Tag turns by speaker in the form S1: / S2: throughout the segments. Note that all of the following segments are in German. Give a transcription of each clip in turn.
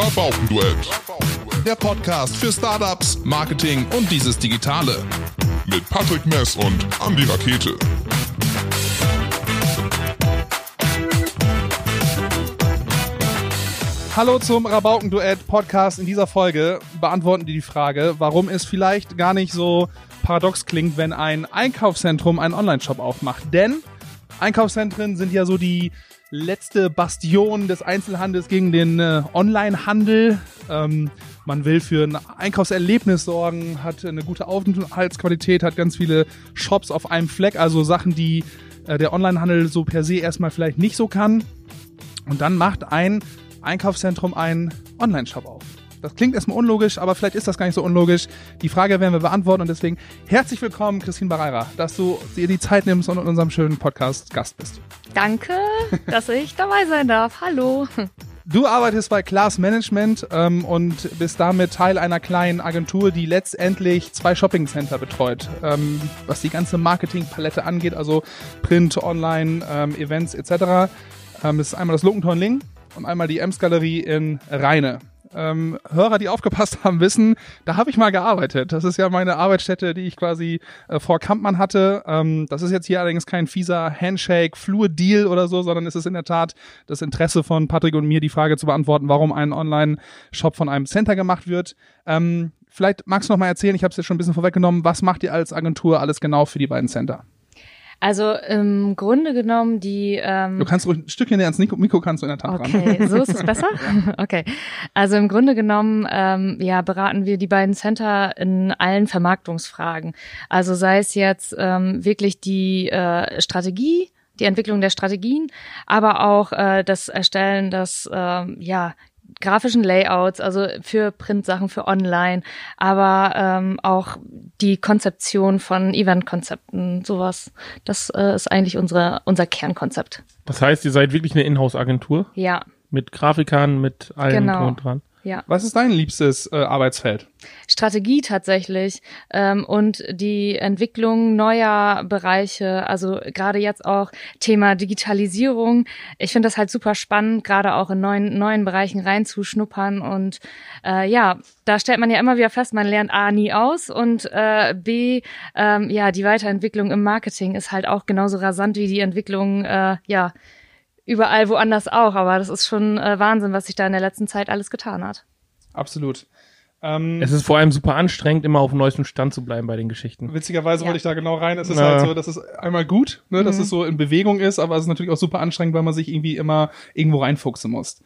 S1: Rabaukenduett. Der Podcast für Startups, Marketing und dieses Digitale. Mit Patrick Mess und Andy Rakete.
S2: Hallo zum Rabaukenduett Podcast. In dieser Folge beantworten die die Frage, warum es vielleicht gar nicht so paradox klingt, wenn ein Einkaufszentrum einen Online-Shop aufmacht. Denn Einkaufszentren sind ja so die letzte Bastion des Einzelhandels gegen den äh, Online-Handel. Ähm, man will für ein Einkaufserlebnis sorgen, hat eine gute Aufenthaltsqualität, hat ganz viele Shops auf einem Fleck, also Sachen, die äh, der Online-Handel so per se erstmal vielleicht nicht so kann. Und dann macht ein Einkaufszentrum einen Online-Shop auf. Das klingt erstmal unlogisch, aber vielleicht ist das gar nicht so unlogisch. Die Frage werden wir beantworten und deswegen herzlich willkommen, Christine Barreira, dass du dir die Zeit nimmst und in unserem schönen Podcast Gast bist.
S3: Danke, dass ich dabei sein darf. Hallo.
S2: Du arbeitest bei Class Management ähm, und bist damit Teil einer kleinen Agentur, die letztendlich zwei Shopping Center betreut, ähm, was die ganze Marketingpalette angeht, also Print, Online, ähm, Events etc. Ähm, das ist einmal das Luckentorn Ling und einmal die Ems Galerie in Rheine ähm, Hörer, die aufgepasst haben, wissen, da habe ich mal gearbeitet. Das ist ja meine Arbeitsstätte, die ich quasi äh, vor Kampmann hatte. Ähm, das ist jetzt hier allerdings kein fieser Handshake, Flur-Deal oder so, sondern es ist in der Tat das Interesse von Patrick und mir, die Frage zu beantworten, warum ein Online-Shop von einem Center gemacht wird. Ähm, vielleicht magst du noch mal erzählen, ich habe es jetzt schon ein bisschen vorweggenommen, was macht ihr als Agentur alles genau für die beiden Center?
S3: Also im Grunde genommen die. Ähm,
S2: du kannst ruhig ein Stückchen näher ans Mikro, Mikro kannst du in der Tat
S3: okay, ran. so ist es besser. okay, also im Grunde genommen ähm, ja beraten wir die beiden Center in allen Vermarktungsfragen. Also sei es jetzt ähm, wirklich die äh, Strategie die Entwicklung der Strategien, aber auch äh, das Erstellen des äh, ja grafischen Layouts, also für Printsachen, für Online, aber ähm, auch die Konzeption von Eventkonzepten, sowas. Das äh, ist eigentlich unsere, unser Kernkonzept.
S4: Das heißt, ihr seid wirklich eine Inhouse-Agentur?
S3: Ja.
S4: Mit Grafikern, mit allem genau. drum und dran?
S3: Ja.
S2: Was ist dein liebstes äh, Arbeitsfeld?
S3: Strategie tatsächlich ähm, und die Entwicklung neuer Bereiche, also gerade jetzt auch Thema Digitalisierung. Ich finde das halt super spannend, gerade auch in neuen neuen Bereichen reinzuschnuppern und äh, ja, da stellt man ja immer wieder fest, man lernt A nie aus und äh, B ähm, ja die Weiterentwicklung im Marketing ist halt auch genauso rasant wie die Entwicklung äh, ja überall woanders auch. Aber das ist schon äh, Wahnsinn, was sich da in der letzten Zeit alles getan hat.
S2: Absolut.
S4: Ähm, es ist vor allem super anstrengend, immer auf dem neuesten Stand zu bleiben bei den Geschichten.
S2: Witzigerweise ja. wollte ich da genau rein. Es ist ja. halt so, dass es einmal gut, ne, dass mhm. es so in Bewegung ist, aber es ist natürlich auch super anstrengend, weil man sich irgendwie immer irgendwo reinfuchsen muss.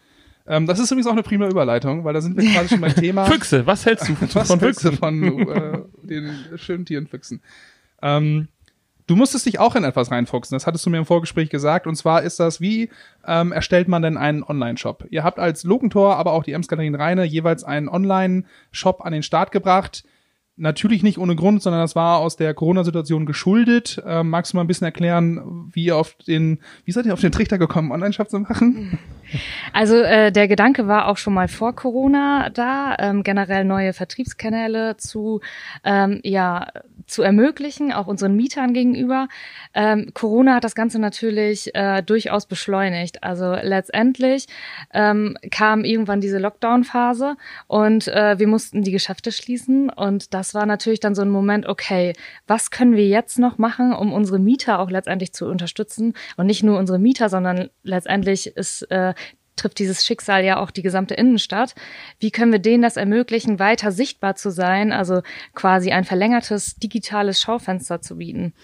S2: Ähm, das ist übrigens auch eine prima Überleitung, weil da sind wir quasi schon beim Thema.
S4: Füchse, was hältst du
S2: was von Füchse? Von äh, den schönen Tieren Füchsen. Ähm, Du musstest dich auch in etwas reinfuchsen. Das hattest du mir im Vorgespräch gesagt. Und zwar ist das, wie ähm, erstellt man denn einen Online-Shop? Ihr habt als Lokentor, aber auch die Emsgalerin Reine jeweils einen Online-Shop an den Start gebracht. Natürlich nicht ohne Grund, sondern das war aus der Corona-Situation geschuldet. Ähm, magst du mal ein bisschen erklären, wie auf den, wie seid ihr auf den Trichter gekommen, Online-Shop zu machen?
S3: Also äh, der Gedanke war auch schon mal vor Corona da, ähm, generell neue Vertriebskanäle zu ähm, ja zu ermöglichen, auch unseren Mietern gegenüber. Ähm, Corona hat das Ganze natürlich äh, durchaus beschleunigt. Also letztendlich ähm, kam irgendwann diese Lockdown-Phase und äh, wir mussten die Geschäfte schließen und das war natürlich dann so ein Moment, okay, was können wir jetzt noch machen, um unsere Mieter auch letztendlich zu unterstützen und nicht nur unsere Mieter, sondern letztendlich ist äh, trifft dieses Schicksal ja auch die gesamte Innenstadt. Wie können wir denen das ermöglichen, weiter sichtbar zu sein, also quasi ein verlängertes digitales Schaufenster zu bieten?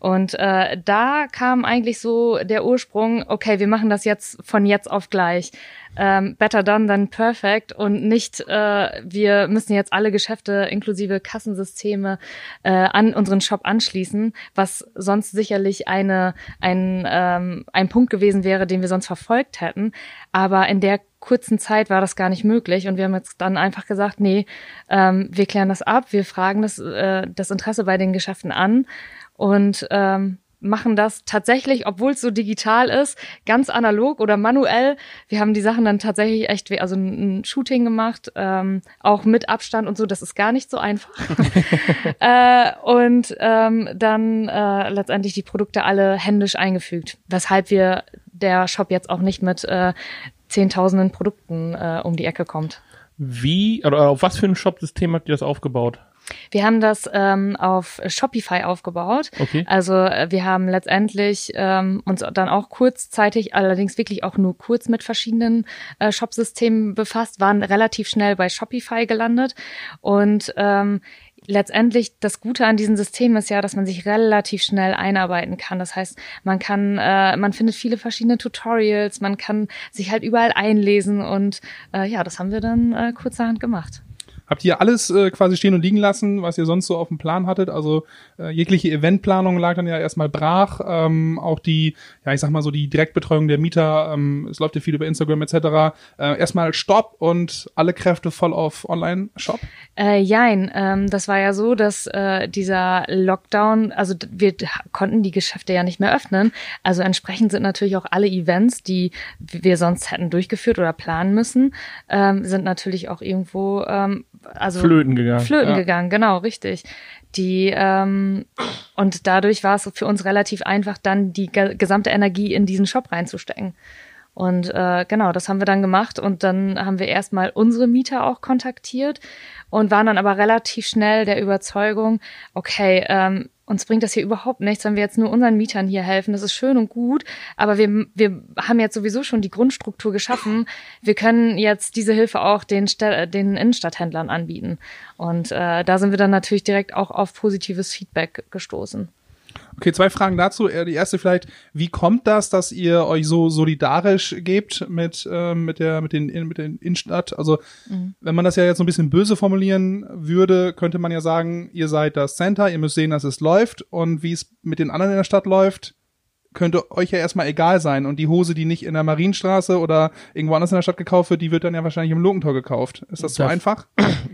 S3: Und äh, da kam eigentlich so der Ursprung, okay, wir machen das jetzt von jetzt auf gleich ähm, better done than perfect. Und nicht, äh, wir müssen jetzt alle Geschäfte inklusive Kassensysteme äh, an unseren Shop anschließen, was sonst sicherlich eine, ein, ähm, ein Punkt gewesen wäre, den wir sonst verfolgt hätten. Aber in der kurzen Zeit war das gar nicht möglich. Und wir haben jetzt dann einfach gesagt, nee, ähm, wir klären das ab, wir fragen das, äh, das Interesse bei den Geschäften an. Und ähm, machen das tatsächlich, obwohl es so digital ist, ganz analog oder manuell. Wir haben die Sachen dann tatsächlich echt, wie, also ein, Shooting gemacht, ähm, auch mit Abstand und so. Das ist gar nicht so einfach. äh, und ähm, dann äh, letztendlich die Produkte alle händisch eingefügt, weshalb wir der Shop jetzt auch nicht mit äh, zehntausenden Produkten äh, um die Ecke kommt.
S4: Wie, oder auf was für ein Shop-System habt ihr das aufgebaut?
S3: Wir haben das ähm, auf Shopify aufgebaut.
S4: Okay.
S3: Also äh, wir haben letztendlich ähm, uns dann auch kurzzeitig, allerdings wirklich auch nur kurz mit verschiedenen äh, Shopsystemen befasst, waren relativ schnell bei Shopify gelandet und ähm, letztendlich das Gute an diesem System ist ja, dass man sich relativ schnell einarbeiten kann. Das heißt, man kann, äh, man findet viele verschiedene Tutorials, man kann sich halt überall einlesen und äh, ja, das haben wir dann äh, kurzerhand gemacht.
S2: Habt ihr alles äh, quasi stehen und liegen lassen, was ihr sonst so auf dem Plan hattet? Also äh, jegliche Eventplanung lag dann ja erstmal brach. Ähm, auch die, ja ich sag mal so die Direktbetreuung der Mieter, ähm, es läuft ja viel über Instagram etc. Äh, erstmal Stopp und alle Kräfte voll auf Online-Shop?
S3: Äh, jein, ähm, das war ja so, dass äh, dieser Lockdown, also wir konnten die Geschäfte ja nicht mehr öffnen. Also entsprechend sind natürlich auch alle Events, die wir sonst hätten durchgeführt oder planen müssen, ähm, sind natürlich auch irgendwo ähm, also
S4: Flöten gegangen.
S3: Flöten
S4: Ja.
S3: gegangen, genau, richtig. Die ähm, und dadurch war es für uns relativ einfach, dann die ge gesamte Energie in diesen Shop reinzustecken. Und äh, genau, das haben wir dann gemacht und dann haben wir erstmal unsere Mieter auch kontaktiert und waren dann aber relativ schnell der Überzeugung, okay, ähm, uns bringt das hier überhaupt nichts, wenn wir jetzt nur unseren Mietern hier helfen. Das ist schön und gut, aber wir, wir haben jetzt sowieso schon die Grundstruktur geschaffen. Wir können jetzt diese Hilfe auch den, Sta- den Innenstadthändlern anbieten. Und äh, da sind wir dann natürlich direkt auch auf positives Feedback gestoßen.
S2: Okay, zwei Fragen dazu. Äh, Die erste vielleicht, wie kommt das, dass ihr euch so solidarisch gebt mit, ähm, mit der, mit den, mit den Innenstadt? Also, wenn man das ja jetzt so ein bisschen böse formulieren würde, könnte man ja sagen, ihr seid das Center, ihr müsst sehen, dass es läuft und wie es mit den anderen in der Stadt läuft, könnte euch ja erstmal egal sein. Und die Hose, die nicht in der Marienstraße oder irgendwo anders in der Stadt gekauft wird, die wird dann ja wahrscheinlich im Logentor gekauft. Ist das so
S4: Das-
S2: einfach?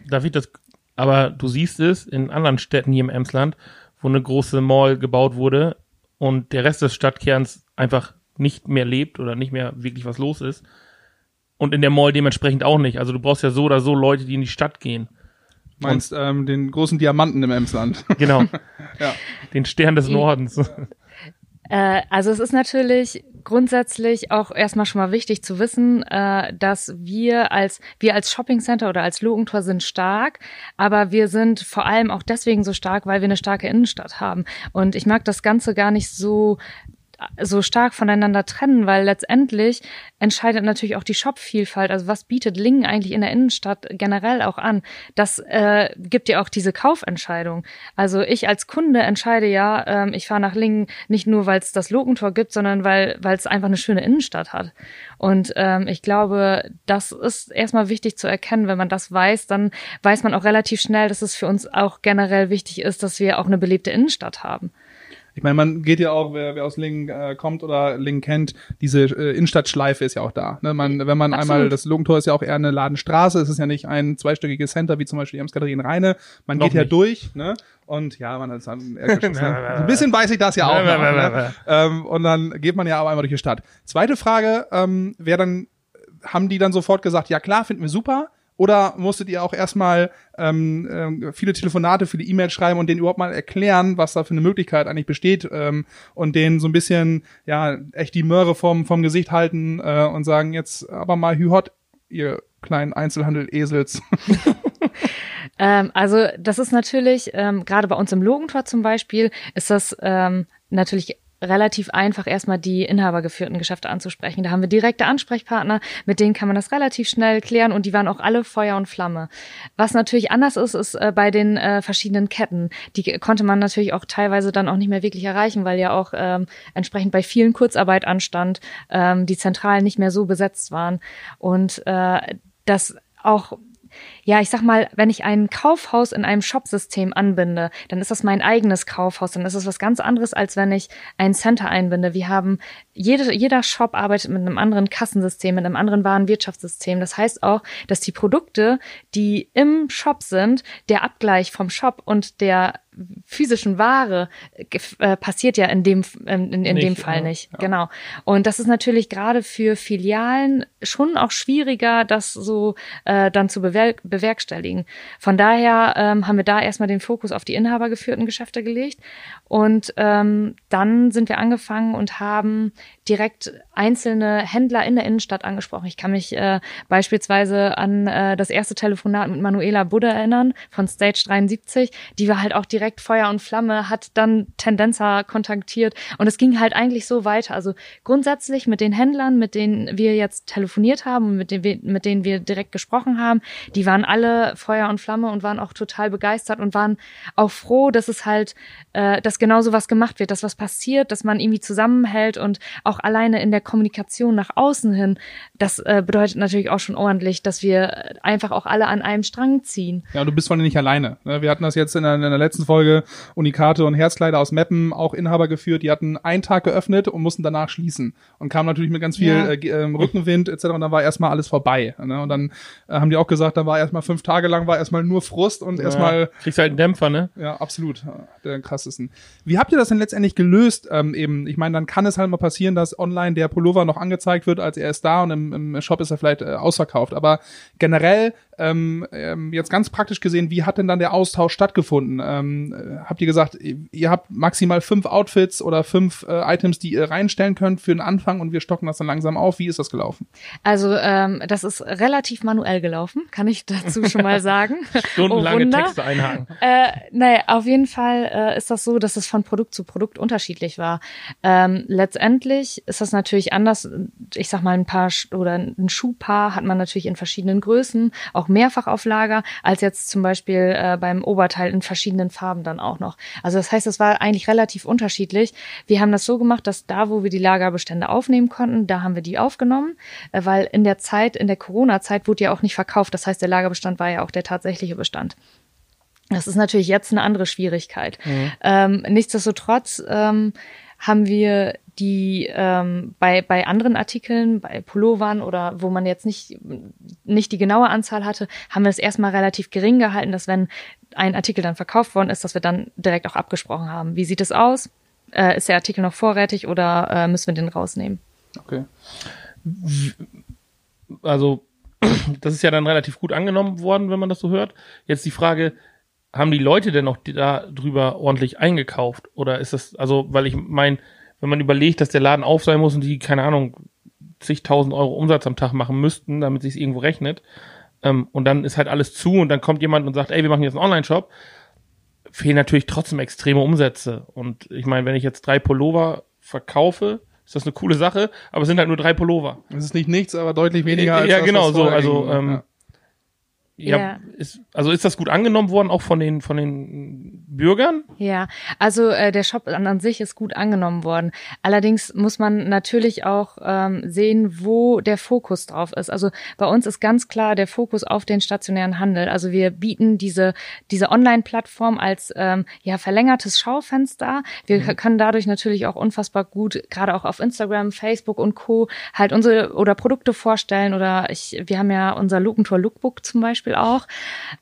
S4: Darf ich das, aber du siehst es in anderen Städten hier im Emsland, wo eine große Mall gebaut wurde und der Rest des Stadtkerns einfach nicht mehr lebt oder nicht mehr wirklich was los ist. Und in der Mall dementsprechend auch nicht. Also du brauchst ja so oder so Leute, die in die Stadt gehen.
S2: Meinst ähm, den großen Diamanten im Emsland?
S4: Genau.
S2: Ja.
S4: Den Stern des Nordens.
S3: Äh, also es ist natürlich grundsätzlich auch erstmal schon mal wichtig zu wissen, äh, dass wir als wir als Shopping Center oder als Logentor sind stark, aber wir sind vor allem auch deswegen so stark, weil wir eine starke Innenstadt haben. Und ich mag das Ganze gar nicht so so stark voneinander trennen, weil letztendlich entscheidet natürlich auch die Shop-Vielfalt. Also was bietet Lingen eigentlich in der Innenstadt generell auch an? Das äh, gibt ja auch diese Kaufentscheidung. Also ich als Kunde entscheide ja, ähm, ich fahre nach Lingen nicht nur, weil es das Logentor gibt, sondern weil weil es einfach eine schöne Innenstadt hat. Und ähm, ich glaube, das ist erstmal wichtig zu erkennen. Wenn man das weiß, dann weiß man auch relativ schnell, dass es für uns auch generell wichtig ist, dass wir auch eine belebte Innenstadt haben.
S2: Ich meine, man geht ja auch, wer, wer aus Lingen äh, kommt oder Lingen kennt, diese äh, Innenstadtschleife ist ja auch da. Ne? Man, wenn man
S3: Absolut.
S2: einmal, das Logentor ist ja auch eher eine Ladenstraße, es ist ja nicht ein zweistöckiges Center wie zum Beispiel die Amtskatharien Rheine. Man
S4: Noch
S2: geht ja
S4: nicht.
S2: durch, ne? Und ja, man ist dann Erdgeschoss, ne? Ein bisschen weiß ich das ja auch. noch, ne? ähm, und dann geht man ja aber einmal durch die Stadt. Zweite Frage, ähm, wer dann, haben die dann sofort gesagt, ja klar, finden wir super? Oder musstet ihr auch erstmal ähm, ähm, viele Telefonate, viele E-Mails schreiben und denen überhaupt mal erklären, was da für eine Möglichkeit eigentlich besteht ähm, und denen so ein bisschen, ja, echt die Möhre vom, vom Gesicht halten äh, und sagen, jetzt aber mal Hühot, ihr kleinen Einzelhandel-Esels.
S3: Ähm, also das ist natürlich, ähm, gerade bei uns im Logentor zum Beispiel, ist das ähm, natürlich relativ einfach, erstmal die inhabergeführten Geschäfte anzusprechen. Da haben wir direkte Ansprechpartner, mit denen kann man das relativ schnell klären und die waren auch alle Feuer und Flamme. Was natürlich anders ist, ist äh, bei den äh, verschiedenen Ketten. Die konnte man natürlich auch teilweise dann auch nicht mehr wirklich erreichen, weil ja auch ähm, entsprechend bei vielen Kurzarbeit anstand, ähm, die Zentralen nicht mehr so besetzt waren und äh, das auch ja, ich sag mal, wenn ich ein Kaufhaus in einem Shopsystem anbinde, dann ist das mein eigenes Kaufhaus, dann ist es was ganz anderes, als wenn ich ein Center einbinde. Wir haben, jede, jeder Shop arbeitet mit einem anderen Kassensystem, mit einem anderen Warenwirtschaftssystem. Das heißt auch, dass die Produkte, die im Shop sind, der Abgleich vom Shop und der physischen Ware äh, passiert ja in dem in, in, nicht, dem Fall ja, nicht. Ja. Genau. Und das ist natürlich gerade für Filialen schon auch schwieriger, das so äh, dann zu bewer bewerkstelligen. Von daher ähm, haben wir da erstmal den Fokus auf die inhabergeführten Geschäfte gelegt und ähm, dann sind wir angefangen und haben direkt einzelne Händler in der Innenstadt angesprochen. Ich kann mich äh, beispielsweise an äh, das erste Telefonat mit Manuela Budde erinnern von Stage 73. Die war halt auch direkt Feuer und Flamme, hat dann Tendenza kontaktiert und es ging halt eigentlich so weiter. Also grundsätzlich mit den Händlern, mit denen wir jetzt telefoniert haben und mit, wir, mit denen wir direkt gesprochen haben, die waren alle Feuer und Flamme und waren auch total begeistert und waren auch froh, dass es halt, äh, dass genau so was gemacht wird, dass was passiert, dass man irgendwie zusammenhält und auch alleine in der Kommunikation nach außen hin, das äh, bedeutet natürlich auch schon ordentlich, dass wir einfach auch alle an einem Strang ziehen.
S2: Ja, du bist von nicht alleine. Ne? Wir hatten das jetzt in der, in der letzten Folge, Unikate und Herzkleider aus Meppen, auch Inhaber geführt, die hatten einen Tag geöffnet und mussten danach schließen und kamen natürlich mit ganz viel ja. äh, ähm, Rückenwind etc. und dann war erstmal alles vorbei. Ne? Und dann äh, haben die auch gesagt, dann war erstmal fünf Tage lang war erstmal nur Frust und ja, erstmal.
S4: Kriegst halt einen Dämpfer, ne?
S2: Ja, absolut. Der krassesten. Wie habt ihr das denn letztendlich gelöst? Ähm, eben, ich meine, dann kann es halt mal passieren, dass online der Pullover noch angezeigt wird, als er ist da und im, im Shop ist er vielleicht äh, ausverkauft. Aber generell, ähm, ähm, jetzt ganz praktisch gesehen, wie hat denn dann der Austausch stattgefunden? Ähm, äh, habt ihr gesagt, ihr habt maximal fünf Outfits oder fünf äh, Items, die ihr reinstellen könnt für den Anfang und wir stocken das dann langsam auf? Wie ist das gelaufen?
S3: Also ähm, das ist relativ manuell gelaufen, kann ich dazu schon mal sagen.
S4: Stundenlange oh, Texte einhaken.
S3: Äh, naja, auf jeden Fall äh, ist das so, dass es von Produkt zu Produkt unterschiedlich war. Ähm, letztendlich ist das natürlich anders. Ich sag mal, ein paar oder ein Schuhpaar hat man natürlich in verschiedenen Größen, auch mehrfach auf Lager, als jetzt zum Beispiel äh, beim Oberteil in verschiedenen Farben dann auch noch. Also das heißt, es war eigentlich relativ unterschiedlich. Wir haben das so gemacht, dass da, wo wir die Lagerbestände aufnehmen konnten, da haben wir die aufgenommen, äh, weil in der Zeit, in der Corona-Zeit wurde ja auch nicht verkauft. Das heißt, der Lagerbestand war ja auch der tatsächliche Bestand. Das ist natürlich jetzt eine andere Schwierigkeit. Mhm. Ähm, nichtsdestotrotz ähm, haben wir die ähm, bei, bei anderen Artikeln, bei Pullovern oder wo man jetzt nicht, nicht die genaue Anzahl hatte, haben wir es erstmal relativ gering gehalten, dass wenn ein Artikel dann verkauft worden ist, dass wir dann direkt auch abgesprochen haben. Wie sieht es aus? Äh, ist der Artikel noch vorrätig oder äh, müssen wir den rausnehmen?
S2: Okay.
S4: Also, das ist ja dann relativ gut angenommen worden, wenn man das so hört. Jetzt die Frage, haben die Leute denn noch da drüber ordentlich eingekauft? Oder ist das, also, weil ich meine, wenn man überlegt, dass der Laden auf sein muss und die, keine Ahnung, zigtausend Euro Umsatz am Tag machen müssten, damit sich irgendwo rechnet, ähm, und dann ist halt alles zu und dann kommt jemand und sagt, ey, wir machen jetzt einen Online-Shop, fehlen natürlich trotzdem extreme Umsätze. Und ich meine, wenn ich jetzt drei Pullover verkaufe, ist das eine coole Sache, aber es sind halt nur drei Pullover.
S2: Es ist nicht nichts, aber deutlich weniger als
S4: Ja, das, genau, so, also, ähm, ja. Ja, yeah. ist, also ist das gut angenommen worden, auch von den, von den Bürgern?
S3: Ja, also äh, der Shop an, an sich ist gut angenommen worden. Allerdings muss man natürlich auch ähm, sehen, wo der Fokus drauf ist. Also bei uns ist ganz klar der Fokus auf den stationären Handel. Also wir bieten diese, diese Online-Plattform als ähm, ja, verlängertes Schaufenster. Wir mhm. können dadurch natürlich auch unfassbar gut, gerade auch auf Instagram, Facebook und Co. halt unsere oder Produkte vorstellen. Oder ich, wir haben ja unser Lukentor Lookbook zum Beispiel Beispiel auch.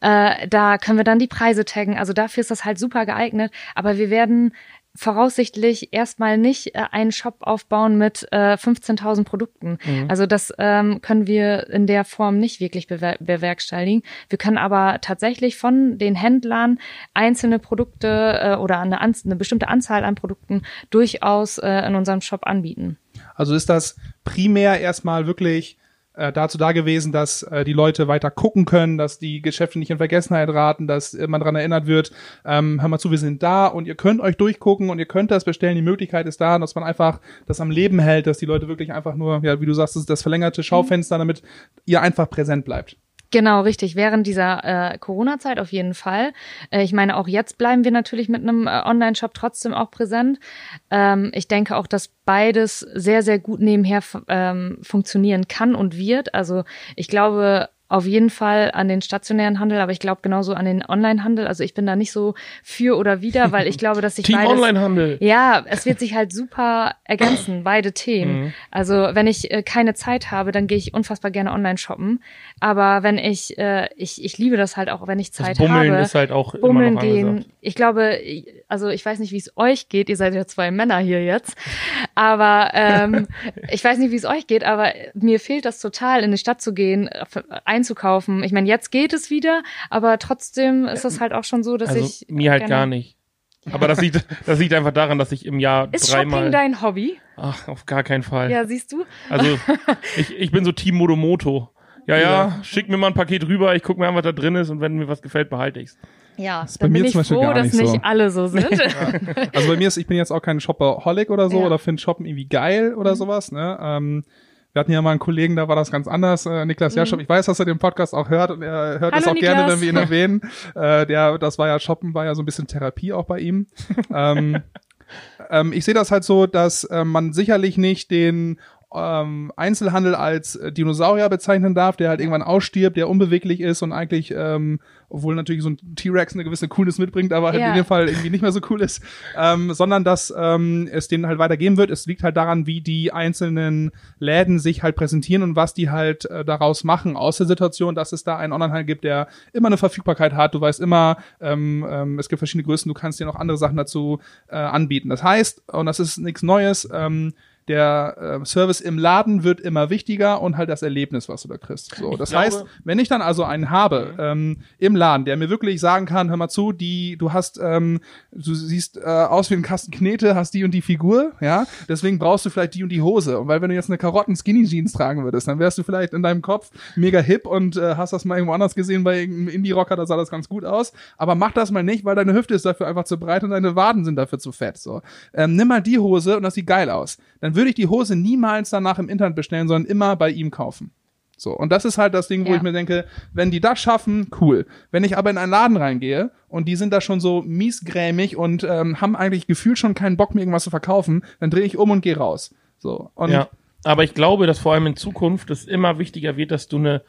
S3: Äh, da können wir dann die Preise taggen. Also dafür ist das halt super geeignet. Aber wir werden voraussichtlich erstmal nicht äh, einen Shop aufbauen mit äh, 15.000 Produkten. Mhm. Also das ähm, können wir in der Form nicht wirklich bewer bewerkstelligen. Wir können aber tatsächlich von den Händlern einzelne Produkte äh, oder eine, eine bestimmte Anzahl an Produkten durchaus äh, in unserem Shop anbieten.
S2: Also ist das primär erstmal wirklich äh, dazu da gewesen, dass äh, die Leute weiter gucken können, dass die Geschäfte nicht in Vergessenheit raten, dass man daran erinnert wird, ähm, hör mal zu, wir sind da und ihr könnt euch durchgucken und ihr könnt das bestellen. Die Möglichkeit ist da, dass man einfach das am Leben hält, dass die Leute wirklich einfach nur, ja, wie du sagst, das, das verlängerte Schaufenster, damit ihr einfach präsent bleibt.
S3: Genau, richtig. Während dieser äh, Corona-Zeit auf jeden Fall. Äh, ich meine, auch jetzt bleiben wir natürlich mit einem äh, Online-Shop trotzdem auch präsent. Ähm, ich denke auch, dass beides sehr, sehr gut nebenher ähm, funktionieren kann und wird. Also ich glaube, auf jeden Fall an den stationären Handel, aber ich glaube genauso an den Online-Handel. Also ich bin da nicht so für oder wider, weil ich glaube, dass sich
S4: Team
S3: beides,
S4: Onlinehandel.
S3: ja, es wird sich halt super ergänzen, beide Themen.
S4: Mhm.
S3: Also wenn ich äh, keine Zeit habe, dann gehe ich unfassbar gerne online shoppen. Aber wenn ich, äh, ich, ich liebe das halt auch, wenn ich
S4: Das
S3: Zeit
S4: Bummeln
S3: habe.
S4: ist halt auch
S3: Bummeln
S4: immer noch
S3: gehen.
S4: angesagt.
S3: Ich glaube, also ich weiß nicht, wie es euch geht. Ihr seid ja zwei Männer hier jetzt. Aber ähm, ich weiß nicht, wie es euch geht, aber mir fehlt das total, in die Stadt zu gehen, f- einzukaufen. Ich meine, jetzt geht es wieder, aber trotzdem ist das halt auch schon so, dass
S4: Also
S3: ich.
S4: mir halt gar nicht. Aber das liegt, das liegt einfach daran, dass ich im Jahr
S3: Ist
S4: dreimal.
S3: Shopping dein Hobby?
S4: Ach, auf gar keinen Fall.
S3: Ja, siehst du?
S4: Also ich, ich bin so Team Modomoto. Ja, ja, schick mir mal ein Paket rüber, ich guck mir an, was da drin ist und wenn mir was gefällt, behalte ich's.
S3: Ja,
S2: ist bei
S3: dann
S2: mir
S3: bin ich
S2: zum Beispiel
S3: froh,
S2: gar
S3: dass
S2: nicht
S3: nicht
S2: so.
S3: alle so sind.
S2: Also bei mir ist, ich bin jetzt auch kein Shopaholic oder so
S3: Ja.
S2: oder finde Shoppen irgendwie geil oder sowas, ne? Ähm, wir hatten ja mal einen Kollegen, da war das ganz anders, äh, Niklas Jaschop. Ich weiß, dass er den Podcast auch hört und er hört
S3: Hallo,
S2: das auch gerne,
S3: Niklas.
S2: wenn wir ihn erwähnen. Äh, der, das war ja Shoppen, war ja so ein bisschen Therapie auch bei ihm. ähm, ähm, ich sehe das halt so, dass äh, man sicherlich nicht den ähm, Einzelhandel als äh, Dinosaurier bezeichnen darf, der halt irgendwann ausstirbt, der unbeweglich ist und eigentlich, ähm, obwohl natürlich so ein T-Rex eine gewisse Coolness mitbringt, aber halt
S3: Ja.
S2: in dem Fall irgendwie nicht mehr so cool ist, ähm, sondern dass ähm, es den halt weitergeben wird. Es liegt halt daran, wie die einzelnen Läden sich halt präsentieren und was die halt äh, daraus machen aus der Situation, dass es da einen Onlinehandel gibt, der immer eine Verfügbarkeit hat. Du weißt immer, ähm, ähm, es gibt verschiedene Größen, du kannst dir noch andere Sachen dazu äh, anbieten. Das heißt, und das ist nichts Neues, ähm, der äh, Service im Laden wird immer wichtiger und halt das Erlebnis, was du da kriegst. So, das
S4: glaube-
S2: heißt, wenn ich dann also einen habe ähm, im Laden, der mir wirklich sagen kann, hör mal zu, die, du hast, ähm, du siehst äh, aus wie ein Kasten Knete, hast die und die Figur, ja, deswegen brauchst du vielleicht die und die Hose. Und weil wenn du jetzt eine Karotten Skinny Jeans tragen würdest, dann wärst du vielleicht in deinem Kopf mega hip und äh, hast das mal irgendwo anders gesehen bei irgendeinem Indie-Rocker, da sah das ganz gut aus. Aber mach das mal nicht, weil deine Hüfte ist dafür einfach zu breit und deine Waden sind dafür zu fett. So, ähm, nimm mal die Hose und das sieht geil aus. Dann würde ich die Hose niemals danach im Internet bestellen, sondern immer bei ihm kaufen. So, und das ist halt das Ding, wo
S3: Ja.
S2: ich mir denke, wenn die das schaffen, cool. Wenn ich aber in einen Laden reingehe und die sind da schon so miesgrämig und ähm, haben eigentlich gefühlt schon keinen Bock, mir irgendwas zu verkaufen, dann drehe ich um und gehe raus. So, und
S4: ja. Aber ich glaube, dass vor allem in Zukunft es immer wichtiger wird, dass du eine,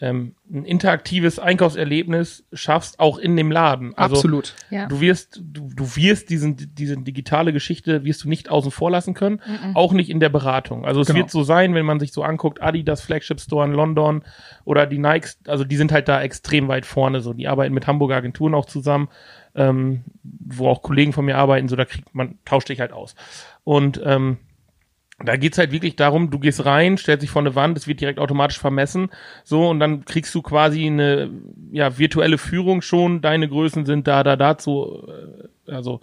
S4: ähm, ein interaktives Einkaufserlebnis schaffst, auch in dem Laden. Also,
S2: absolut.
S3: Ja.
S4: Du wirst, du, du wirst diesen, diese digitale Geschichte wirst du nicht außen vor lassen können, auch nicht in der Beratung. Also es
S2: Genau.
S4: wird so sein, wenn man sich so anguckt, Adidas Flagship Store in London oder die Nikes, also die sind halt da extrem weit vorne, so die arbeiten mit Hamburger Agenturen auch zusammen, ähm, wo auch Kollegen von mir arbeiten, so da kriegt man, tauscht dich halt aus. Und ähm, da geht's halt wirklich darum, du gehst rein, stellst dich vor eine Wand, es wird direkt automatisch vermessen, so und dann kriegst du quasi eine ja virtuelle Führung schon. Deine Größen sind da, da, dazu, äh, also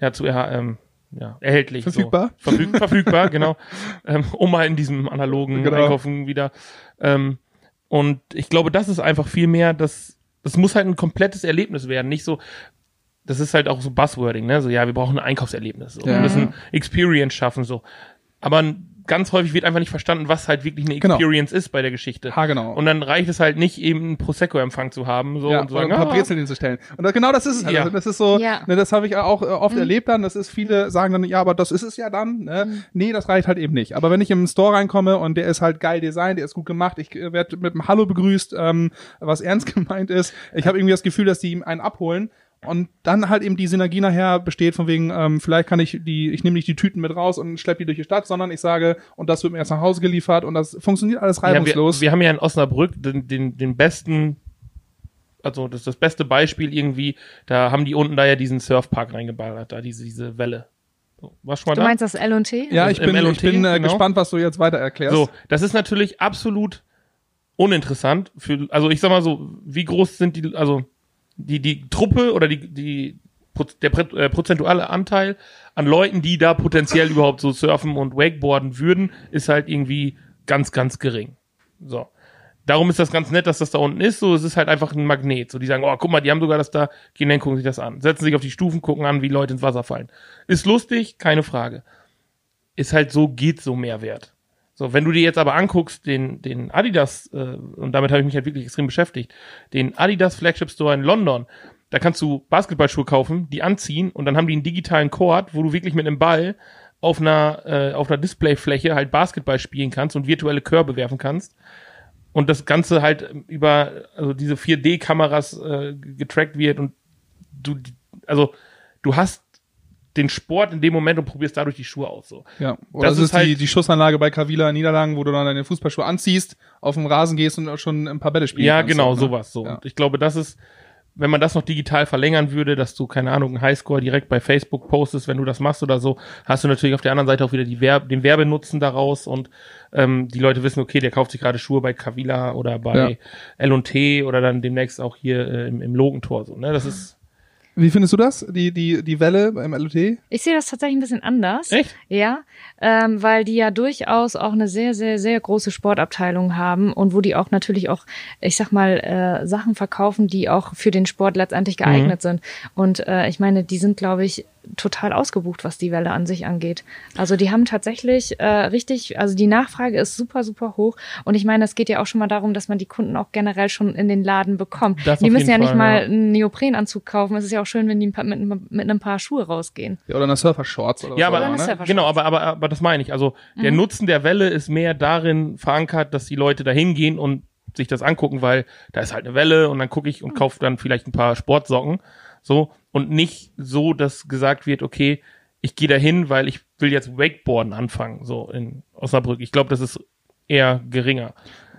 S4: ja zu ähm, ja erhältlich,
S2: Verfügbar.
S4: so. Verfüg, verfügbar, genau, ähm, um mal in diesem analogen
S2: Genau.
S4: Einkaufen wieder. Ähm, und ich glaube, das ist einfach viel mehr, das das muss halt ein komplettes Erlebnis werden, nicht so das ist halt auch so Buzzwording, ne? So, ja, wir brauchen ein Einkaufserlebnis. So.
S2: Ja.
S4: Wir müssen Experience schaffen, so. Aber ganz häufig wird einfach nicht verstanden, was halt wirklich eine
S2: Genau.
S4: Experience ist bei der Geschichte.
S2: Ha, genau.
S4: Und dann reicht es halt nicht, eben einen Prosecco-Empfang zu haben, so
S2: ja,
S4: und sagen,
S2: ein paar
S4: ah,
S2: Brezeln hinzustellen. Und das, genau das ist es halt.
S4: Ja.
S2: Also das ist so,
S3: Ja.
S2: ne, das habe ich auch äh, oft erlebt dann. Das ist, viele sagen dann, ja, aber das ist es ja dann. Ne? Nee, das reicht halt eben nicht. Aber wenn ich im Store reinkomme und der ist halt geil designt, der ist gut gemacht, ich äh, werde mit einem Hallo begrüßt, ähm, was ernst gemeint ist. Ich habe irgendwie das Gefühl, dass die ihm einen abholen. Und dann halt eben die Synergie nachher besteht von wegen, ähm, vielleicht kann ich die, ich nehme nicht die Tüten mit raus und schleppe die durch die Stadt, sondern ich sage, und das wird mir erst nach Hause geliefert und das funktioniert alles
S4: ja, wir,
S2: reibungslos.
S4: wir haben ja in Osnabrück den, den, den besten, also das ist das beste Beispiel irgendwie, da haben die unten da ja diesen Surfpark reingeballert, da diese, diese Welle. Du schon mal
S3: Du
S4: da?
S3: meinst das L&T?
S2: ja, ich
S4: im
S2: bin, ich bin äh,
S4: genau.
S2: gespannt, was du jetzt weiter erklärst.
S4: So, das ist natürlich absolut uninteressant für, also ich sag mal so, wie groß sind die, also die, die Truppe oder die, die, der äh, prozentuale Anteil an Leuten, die da potenziell überhaupt so surfen und wakeboarden würden, ist halt irgendwie ganz, ganz gering. So. Darum ist das ganz nett, dass das da unten ist. So, es ist halt einfach ein Magnet. So, die sagen, oh, guck mal, die haben sogar das da. Gehen dann, gucken sich das an. Setzen sich auf die Stufen, gucken an, wie Leute ins Wasser fallen. Ist lustig, keine Frage. Ist halt so, geht so Mehrwert. So, wenn du dir jetzt aber anguckst, den, den Adidas, äh, und damit habe ich mich halt wirklich extrem beschäftigt, den Adidas Flagship Store in London, da kannst du Basketballschuhe kaufen, die anziehen und dann haben die einen digitalen Court, wo du wirklich mit einem Ball auf einer, äh, auf einer Displayfläche halt Basketball spielen kannst und virtuelle Körbe werfen kannst. und das Ganze halt über also diese 4D-Kameras äh, getrackt wird und du, also du hast den Sport in dem Moment und probierst dadurch die Schuhe aus. So.
S2: Ja, oder das, das ist, ist die, die Schussanlage bei Kavila in Niederlagen, wo du dann deine Fußballschuhe anziehst, auf dem Rasen gehst und schon ein paar Bälle spielst.
S4: Ja, genau,
S2: ne?
S4: sowas. So. Ja. Und ich glaube, das ist, wenn man das noch digital verlängern würde, dass du, keine Ahnung, einen Highscore direkt bei Facebook postest, wenn du das machst oder so, hast du natürlich auf der anderen Seite auch wieder die Werb den Werbenutzen daraus und ähm, die Leute wissen, okay, der kauft sich gerade Schuhe bei Kavila oder bei ja. L&T oder dann demnächst auch hier äh, im, im Logentor. So, ne? Das ist
S2: wie findest du das, die, die, die Welle beim LOT?
S3: Ich sehe das tatsächlich ein bisschen anders.
S4: Echt?
S3: Ja, ähm, weil die ja durchaus auch eine sehr, sehr, sehr große Sportabteilung haben und wo die auch natürlich auch, ich sag mal, äh, Sachen verkaufen, die auch für den Sport letztendlich geeignet mhm. sind. Und äh, ich meine, die sind, glaube ich, total ausgebucht, was die Welle an sich angeht. Also die haben tatsächlich äh, richtig, also die Nachfrage ist super, super hoch. Und ich meine, es geht ja auch schon mal darum, dass man die Kunden auch generell schon in den Laden bekommt. Das die müssen ja Fall, nicht mal einen Neoprenanzug kaufen. Es ist ja auch schön, wenn die mit, mit einem Paar Schuhe rausgehen.
S2: Ja, oder eine Surfer-Shorts oder
S4: ja, so. Aber, ne? Genau, aber, aber, aber das meine ich. Also der mhm. Nutzen der Welle ist mehr darin verankert, dass die Leute da hingehen und sich das angucken, weil da ist halt eine Welle und dann gucke ich und mhm. kaufe dann vielleicht ein paar Sportsocken. So, und nicht so, dass gesagt wird, okay, ich gehe dahin, weil ich will jetzt Wakeboarden anfangen, so in Osnabrück. Ich glaube, das ist eher geringer.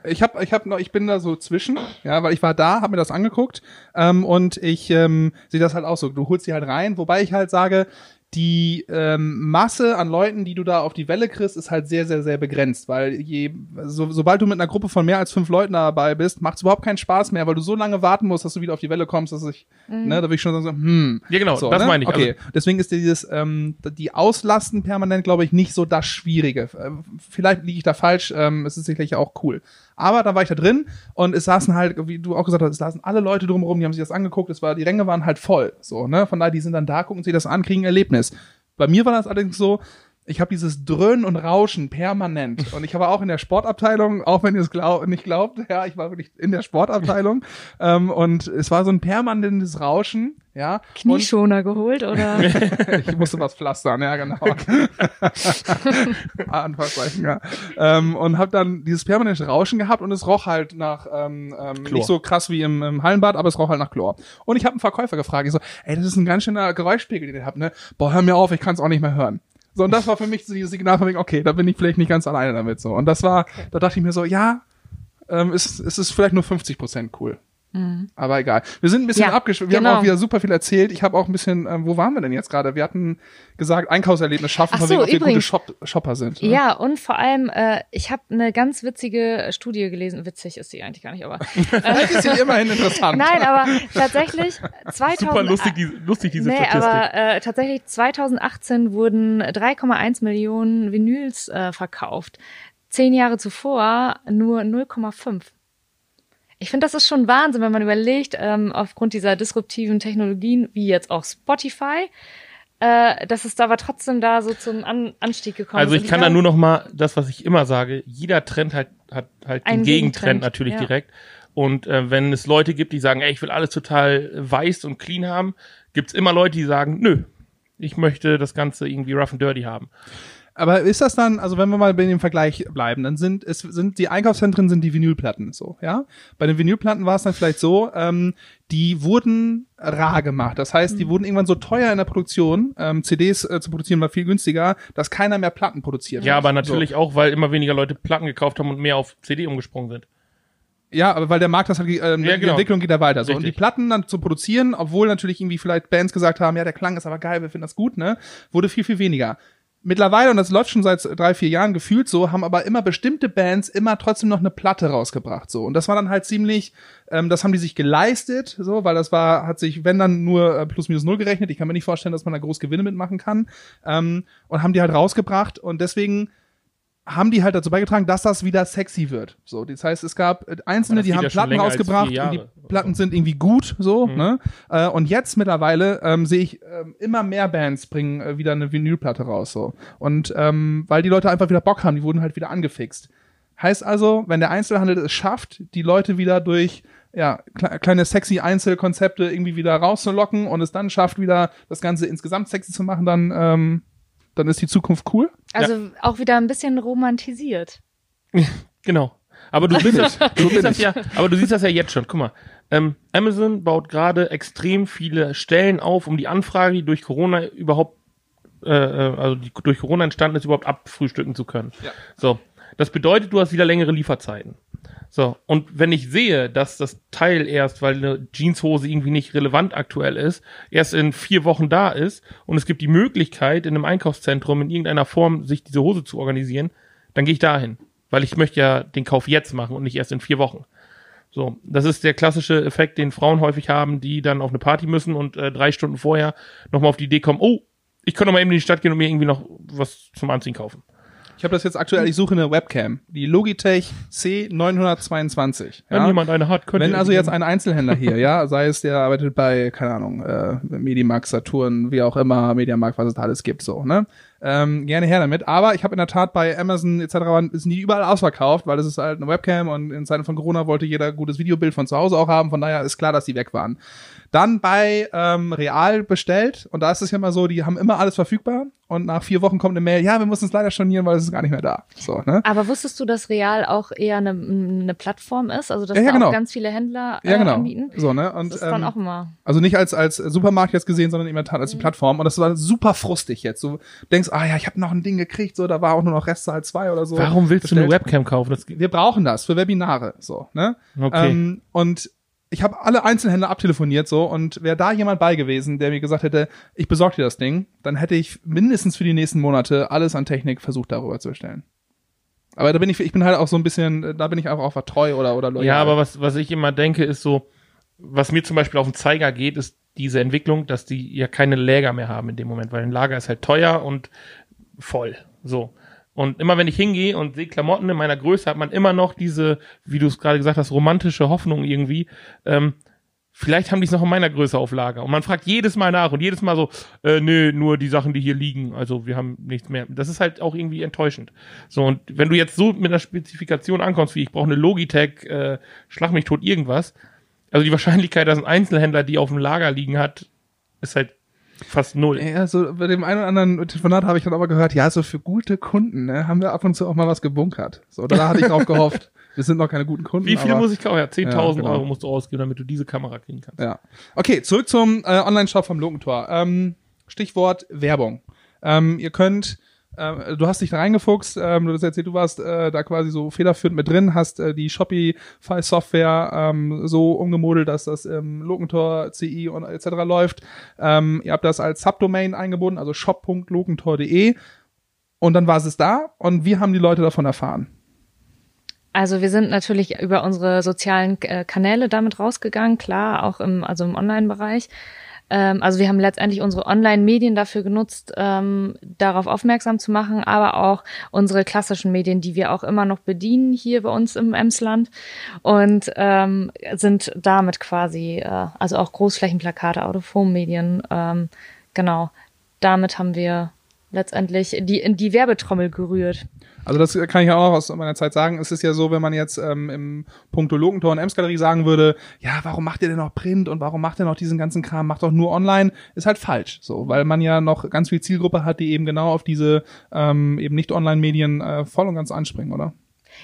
S2: Ich habe, ich habe noch, ich bin da so zwischen, ja, weil ich war da, habe mir das angeguckt ähm, und ich ähm, sehe das halt auch so. Du holst sie halt rein, wobei ich halt sage, die ähm, Masse an Leuten, die du da auf die Welle kriegst, ist halt sehr, sehr, sehr begrenzt, weil je, so, sobald du mit einer Gruppe von mehr als fünf Leuten dabei bist, macht es überhaupt keinen Spaß mehr, weil du so lange warten musst, dass du wieder auf die Welle kommst, dass ich, mhm. ne, da will ich schon sagen, so, hm.
S4: Ja, genau,
S2: so,
S4: das
S2: ne?
S4: meine ich.
S2: Okay, also, deswegen ist dieses, ähm, die Auslasten permanent, glaube ich, nicht so das Schwierige. Äh, vielleicht liege ich da falsch, ähm, es ist sicherlich auch cool. Aber da war ich da drin und es saßen halt, wie du auch gesagt hast, es saßen alle Leute drumherum, die haben sich das angeguckt, es war, die Ränge waren halt voll, so, ne, von daher, die sind dann da, gucken sich das an, kriegen ein Erlebnis. Bei mir war das allerdings so, ich habe dieses Dröhnen und Rauschen permanent. Und ich habe auch in der Sportabteilung, auch wenn ihr es glaub, nicht glaubt, ja, ich war wirklich in der Sportabteilung. ähm, und es war so ein permanentes Rauschen, ja.
S3: Knieschoner und, geholt, oder?
S2: ich musste was pflastern, ja, genau. Anfasszeichen, ja. Ähm, und habe dann dieses permanente Rauschen gehabt und es roch halt nach, ähm, ähm, nicht so krass wie im, im Hallenbad, aber es roch halt nach Chlor. Und ich habe einen Verkäufer gefragt, ich so, ey, das ist ein ganz schöner Geräuschpegel, den ihr habt, ne? Boah, hör mir auf, ich kann es auch nicht mehr hören. So, und das war für mich so dieses Signal von mir, okay, da bin ich vielleicht nicht ganz alleine damit, so. Und das war, da dachte ich mir so, ja, ähm, ist, ist es vielleicht nur 50 Prozent cool. Mhm. Aber egal. Wir sind ein bisschen ja, abgeschwommen. Wir genau. haben auch wieder super viel erzählt. Ich habe auch ein bisschen, ähm, wo waren wir denn jetzt gerade? Wir hatten gesagt, Einkaufserlebnis schaffen,
S3: Ach so,
S2: von
S3: wegen,
S2: wir gute Shop Shopper sind.
S3: Ne? Ja, und vor allem, äh, ich habe eine ganz witzige Studie gelesen. Witzig ist sie eigentlich gar nicht, aber.
S2: Vielleicht ist sie immerhin interessant.
S3: Nein, aber tatsächlich 2000.
S4: Super lustig, die, lustig diese
S3: nee,
S4: Statistik.
S3: aber äh, tatsächlich 2018 wurden 3,1 Millionen Vinyls äh, verkauft. Zehn Jahre zuvor nur 0,5. Ich finde, das ist schon Wahnsinn, wenn man überlegt, ähm, aufgrund dieser disruptiven Technologien, wie jetzt auch Spotify, äh, dass es da aber trotzdem da so zum An Anstieg gekommen
S4: also ist. Also ich kann da nur noch mal das, was ich immer sage, jeder Trend hat, hat halt den Gegentrend, Gegentrend natürlich ja. direkt. Und äh, wenn es Leute gibt, die sagen, ey, ich will alles total weiß und clean haben, gibt's immer Leute, die sagen, nö, ich möchte das Ganze irgendwie rough and dirty haben.
S2: Aber ist das dann, also wenn wir mal bei dem Vergleich bleiben, dann sind es sind die Einkaufszentren sind die Vinylplatten so, ja? Bei den Vinylplatten war es dann vielleicht so, ähm, die wurden rar gemacht. Das heißt, die mhm. wurden irgendwann so teuer in der Produktion, ähm, CDs äh, zu produzieren war viel günstiger, dass keiner mehr Platten produziert
S4: ja,
S2: hat.
S4: aber natürlich so. auch, weil immer weniger Leute Platten gekauft haben und mehr auf CD umgesprungen sind.
S2: Ja, aber weil der Markt das halt, äh, ja, die genau. Entwicklung geht da weiter. So. Und die Platten dann zu produzieren, obwohl natürlich irgendwie vielleicht Bands gesagt haben, ja, der Klang ist aber geil, wir finden das gut, ne, wurde viel, viel weniger mittlerweile, und das läuft schon seit drei, vier Jahren gefühlt so, haben aber immer bestimmte Bands immer trotzdem noch eine Platte rausgebracht. so Und das war dann halt ziemlich, ähm, das haben die sich geleistet, so, weil das war, hat sich, wenn dann nur äh, plus minus null gerechnet. Ich kann mir nicht vorstellen, dass man da groß Gewinne mitmachen kann. Ähm, und haben die halt rausgebracht. Und deswegen haben die halt dazu beigetragen, dass das wieder sexy wird. So, das heißt, es gab äh, Einzelne, die haben Platten rausgebracht und die Platten sind irgendwie gut, so, mhm. ne? Äh, und jetzt mittlerweile ähm, sehe ich ähm, immer mehr Bands bringen äh, wieder eine Vinylplatte raus, so. Und ähm, weil die Leute einfach wieder Bock haben, die wurden halt wieder angefixt. Heißt also, wenn der Einzelhandel es schafft, die Leute wieder durch ja, kleine sexy Einzelkonzepte irgendwie wieder rauszulocken und es dann schafft, wieder das Ganze insgesamt sexy zu machen, dann ähm, dann ist die Zukunft cool.
S3: Also ja. auch wieder ein bisschen romantisiert.
S4: genau. Aber du siehst das, du siehst das ja, aber du siehst das ja jetzt schon. Guck mal, ähm, Amazon baut gerade extrem viele Stellen auf, um die Anfrage, die durch Corona überhaupt, äh, äh, also die durch Corona entstanden ist, überhaupt abfrühstücken zu können.
S2: Ja.
S4: So, das bedeutet, du hast wieder längere Lieferzeiten. So, und wenn ich sehe, dass das Teil erst, weil eine Jeanshose irgendwie nicht relevant aktuell ist, erst in vier Wochen da ist und es gibt die Möglichkeit, in einem Einkaufszentrum in irgendeiner Form sich diese Hose zu organisieren, dann gehe ich dahin. Weil ich möchte ja den Kauf jetzt machen und nicht erst in vier Wochen. So, das ist der klassische Effekt, den Frauen häufig haben, die dann auf eine Party müssen und äh, drei Stunden vorher nochmal auf die Idee kommen, oh, ich könnte noch mal eben in die Stadt gehen und mir irgendwie noch was zum Anziehen kaufen.
S2: Ich habe das jetzt aktuell, ich suche eine Webcam. Die Logitech C922.
S4: Wenn
S2: ja?
S4: jemand eine hat, könnte
S2: Wenn also jetzt ein Einzelhändler hier, ja, sei es der arbeitet bei, keine Ahnung, äh, Medimax, Saturn, wie auch immer, Mediamarkt, was es da alles gibt, so, ne? Ähm, gerne her damit. Aber ich habe in der Tat bei Amazon etc. waren- ist nie überall ausverkauft, weil es ist halt eine Webcam und in Zeiten von Corona wollte jeder gutes Videobild von zu Hause auch haben. Von daher ist klar, dass die weg waren. Dann bei ähm, Real bestellt und da ist es ja immer so, die haben immer alles verfügbar und nach vier Wochen kommt eine Mail, ja, wir müssen es leider stornieren, weil es ist gar nicht mehr da. So, ne?
S3: Aber wusstest du, dass Real auch eher eine, eine Plattform ist? Also dass
S2: Ja, ja,
S3: da
S2: genau.
S3: auch ganz viele Händler äh,
S2: Ja, genau.
S3: anbieten?
S2: So, ne? Und,
S3: Das ist dann
S2: ähm,
S3: auch immer.
S2: Also nicht als als Supermarkt jetzt gesehen, sondern in der Tat als die
S3: Mhm.
S2: Plattform. Und das war super frustig jetzt. Du denkst, ah ja, ich habe noch ein Ding gekriegt, so da war auch nur noch Restzahl 2 oder so.
S4: Warum willst du
S2: bestellt.
S4: eine Webcam kaufen? Das,
S2: Wir brauchen das für Webinare, so ne?
S4: Okay.
S2: Ähm, und ich habe alle Einzelhändler abtelefoniert so und wäre da jemand bei gewesen, der mir gesagt hätte, ich besorge dir das Ding, dann hätte ich mindestens für die nächsten Monate alles an Technik versucht darüber zu bestellen. Aber da bin ich, ich bin halt auch so ein bisschen, da bin ich einfach auch treu oder oder loyal.
S4: Ja, aber was, was ich immer denke, ist so, was mir zum Beispiel auf den Zeiger geht, ist diese Entwicklung, dass die ja keine Lager mehr haben in dem Moment, weil ein Lager ist halt teuer und voll. So. Und immer wenn ich hingehe und sehe Klamotten in meiner Größe, hat man immer noch diese, wie du es gerade gesagt hast, romantische Hoffnung irgendwie. Ähm, vielleicht haben die es noch in meiner Größe auf Lager. Und man fragt jedes Mal nach und jedes Mal so, äh, nö, nur die Sachen, die hier liegen. Also wir haben nichts mehr. Das ist halt auch irgendwie enttäuschend. So, und wenn du jetzt so mit einer Spezifikation ankommst, wie ich brauche eine Logitech, äh, schlag mich tot irgendwas, also die Wahrscheinlichkeit, dass ein Einzelhändler die auf dem Lager liegen hat, ist halt fast null.
S2: Ja, so bei dem einen oder anderen Telefonat habe ich dann aber gehört, ja, so für gute Kunden ne, haben wir ab und zu auch mal was gebunkert. So, da hatte ich drauf gehofft. Wir sind noch keine guten Kunden.
S4: Wie viel
S2: aber,
S4: muss ich kaufen? Ja, 10.000
S2: Ja, genau.
S4: Euro musst du ausgeben, damit du diese Kamera kriegen kannst.
S2: Ja. Okay, zurück zum äh, Online-Shop vom Logentor. Ähm, Stichwort Werbung. Ähm, ihr könnt, äh, du hast dich da reingefuchst, ähm, du hast erzählt, du warst äh, da quasi so federführend mit drin, hast äh, die Shopify-Software ähm, so umgemodelt, dass das im Logentor CI und etc. läuft. Ähm, ihr habt das als Subdomain eingebunden, also shop.logentor.de und dann war es da und wie haben die Leute davon erfahren?
S3: Also wir sind natürlich über unsere sozialen äh, Kanäle damit rausgegangen, klar, auch im, also im Online-Bereich. Ähm, also wir haben letztendlich unsere Online-Medien dafür genutzt, ähm, darauf aufmerksam zu machen, aber auch unsere klassischen Medien, die wir auch immer noch bedienen hier bei uns im Emsland und ähm, sind damit quasi, äh, also auch Großflächenplakate, Autophonmedien, ähm, genau, damit haben wir letztendlich die, in die Werbetrommel gerührt.
S2: Also das kann ich auch aus meiner Zeit sagen. Es ist ja so, wenn man jetzt ähm, im Punkto Logentor und Ems-Galerie sagen würde, ja, warum macht ihr denn noch Print und warum macht ihr noch diesen ganzen Kram? Macht doch nur online. Ist halt falsch, so, weil man ja noch ganz viel Zielgruppe hat, die eben genau auf diese ähm, eben nicht Online-Medien äh, voll und ganz anspringen, oder?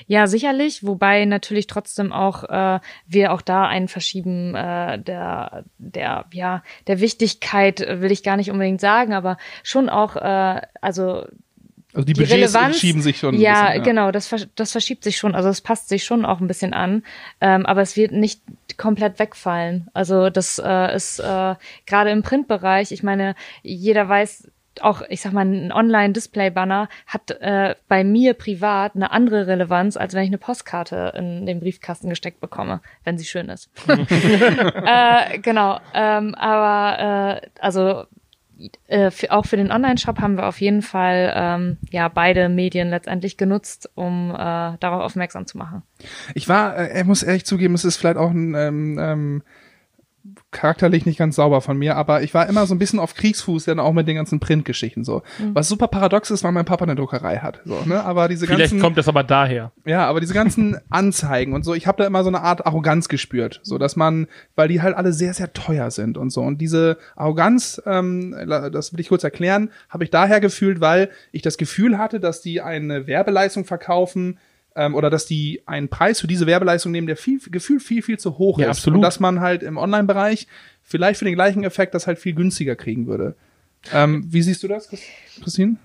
S3: Ja, sicherlich, wobei natürlich trotzdem auch äh, wir auch da ein Verschieben äh, der der ja der Wichtigkeit will ich gar nicht unbedingt sagen, aber schon auch äh, also
S2: Also die,
S3: die
S2: Budgets
S3: Relevanz,
S2: schieben sich schon. ein
S3: ja,
S2: bisschen,
S3: genau, das, das verschiebt sich schon, also es passt sich schon auch ein bisschen an, ähm, aber es wird nicht komplett wegfallen. Also das äh, ist äh, gerade im Printbereich, ich meine, jeder weiß, auch, ich sag mal, ein Online-Display-Banner hat äh, bei mir privat eine andere Relevanz, als wenn ich eine Postkarte in den Briefkasten gesteckt bekomme, wenn sie schön ist. äh, genau, ähm, aber äh, also äh, für, auch für den Online-Shop haben wir auf jeden Fall ähm, ja beide Medien letztendlich genutzt, um äh, darauf aufmerksam zu machen.
S2: Ich war, äh, ich muss ehrlich zugeben, es ist vielleicht auch ein ähm, ähm, charakterlich nicht ganz sauber von mir, aber ich war immer so ein bisschen auf Kriegsfuß, dann auch mit den ganzen Printgeschichten so.
S3: Mhm.
S2: Was super paradox ist, weil mein Papa eine Druckerei hat. So, ne? Aber diese
S4: Vielleicht
S2: ganzen,
S4: kommt das aber daher.
S2: ja, aber diese ganzen Anzeigen und so, ich habe da immer so eine Art Arroganz gespürt, so dass man, weil die halt alle sehr sehr teuer sind und so und diese Arroganz, ähm, das will ich kurz erklären, habe ich daher gefühlt, weil ich das Gefühl hatte, dass die eine Werbeleistung verkaufen, ähm, oder dass die einen Preis für diese Werbeleistung nehmen, der viel, gefühlt viel, viel zu hoch
S4: Ja,
S2: ist.
S4: absolut.
S2: Und dass man halt im Online-Bereich vielleicht für den gleichen Effekt das halt viel günstiger kriegen würde. Ähm, wie siehst du das, Chris- Christine?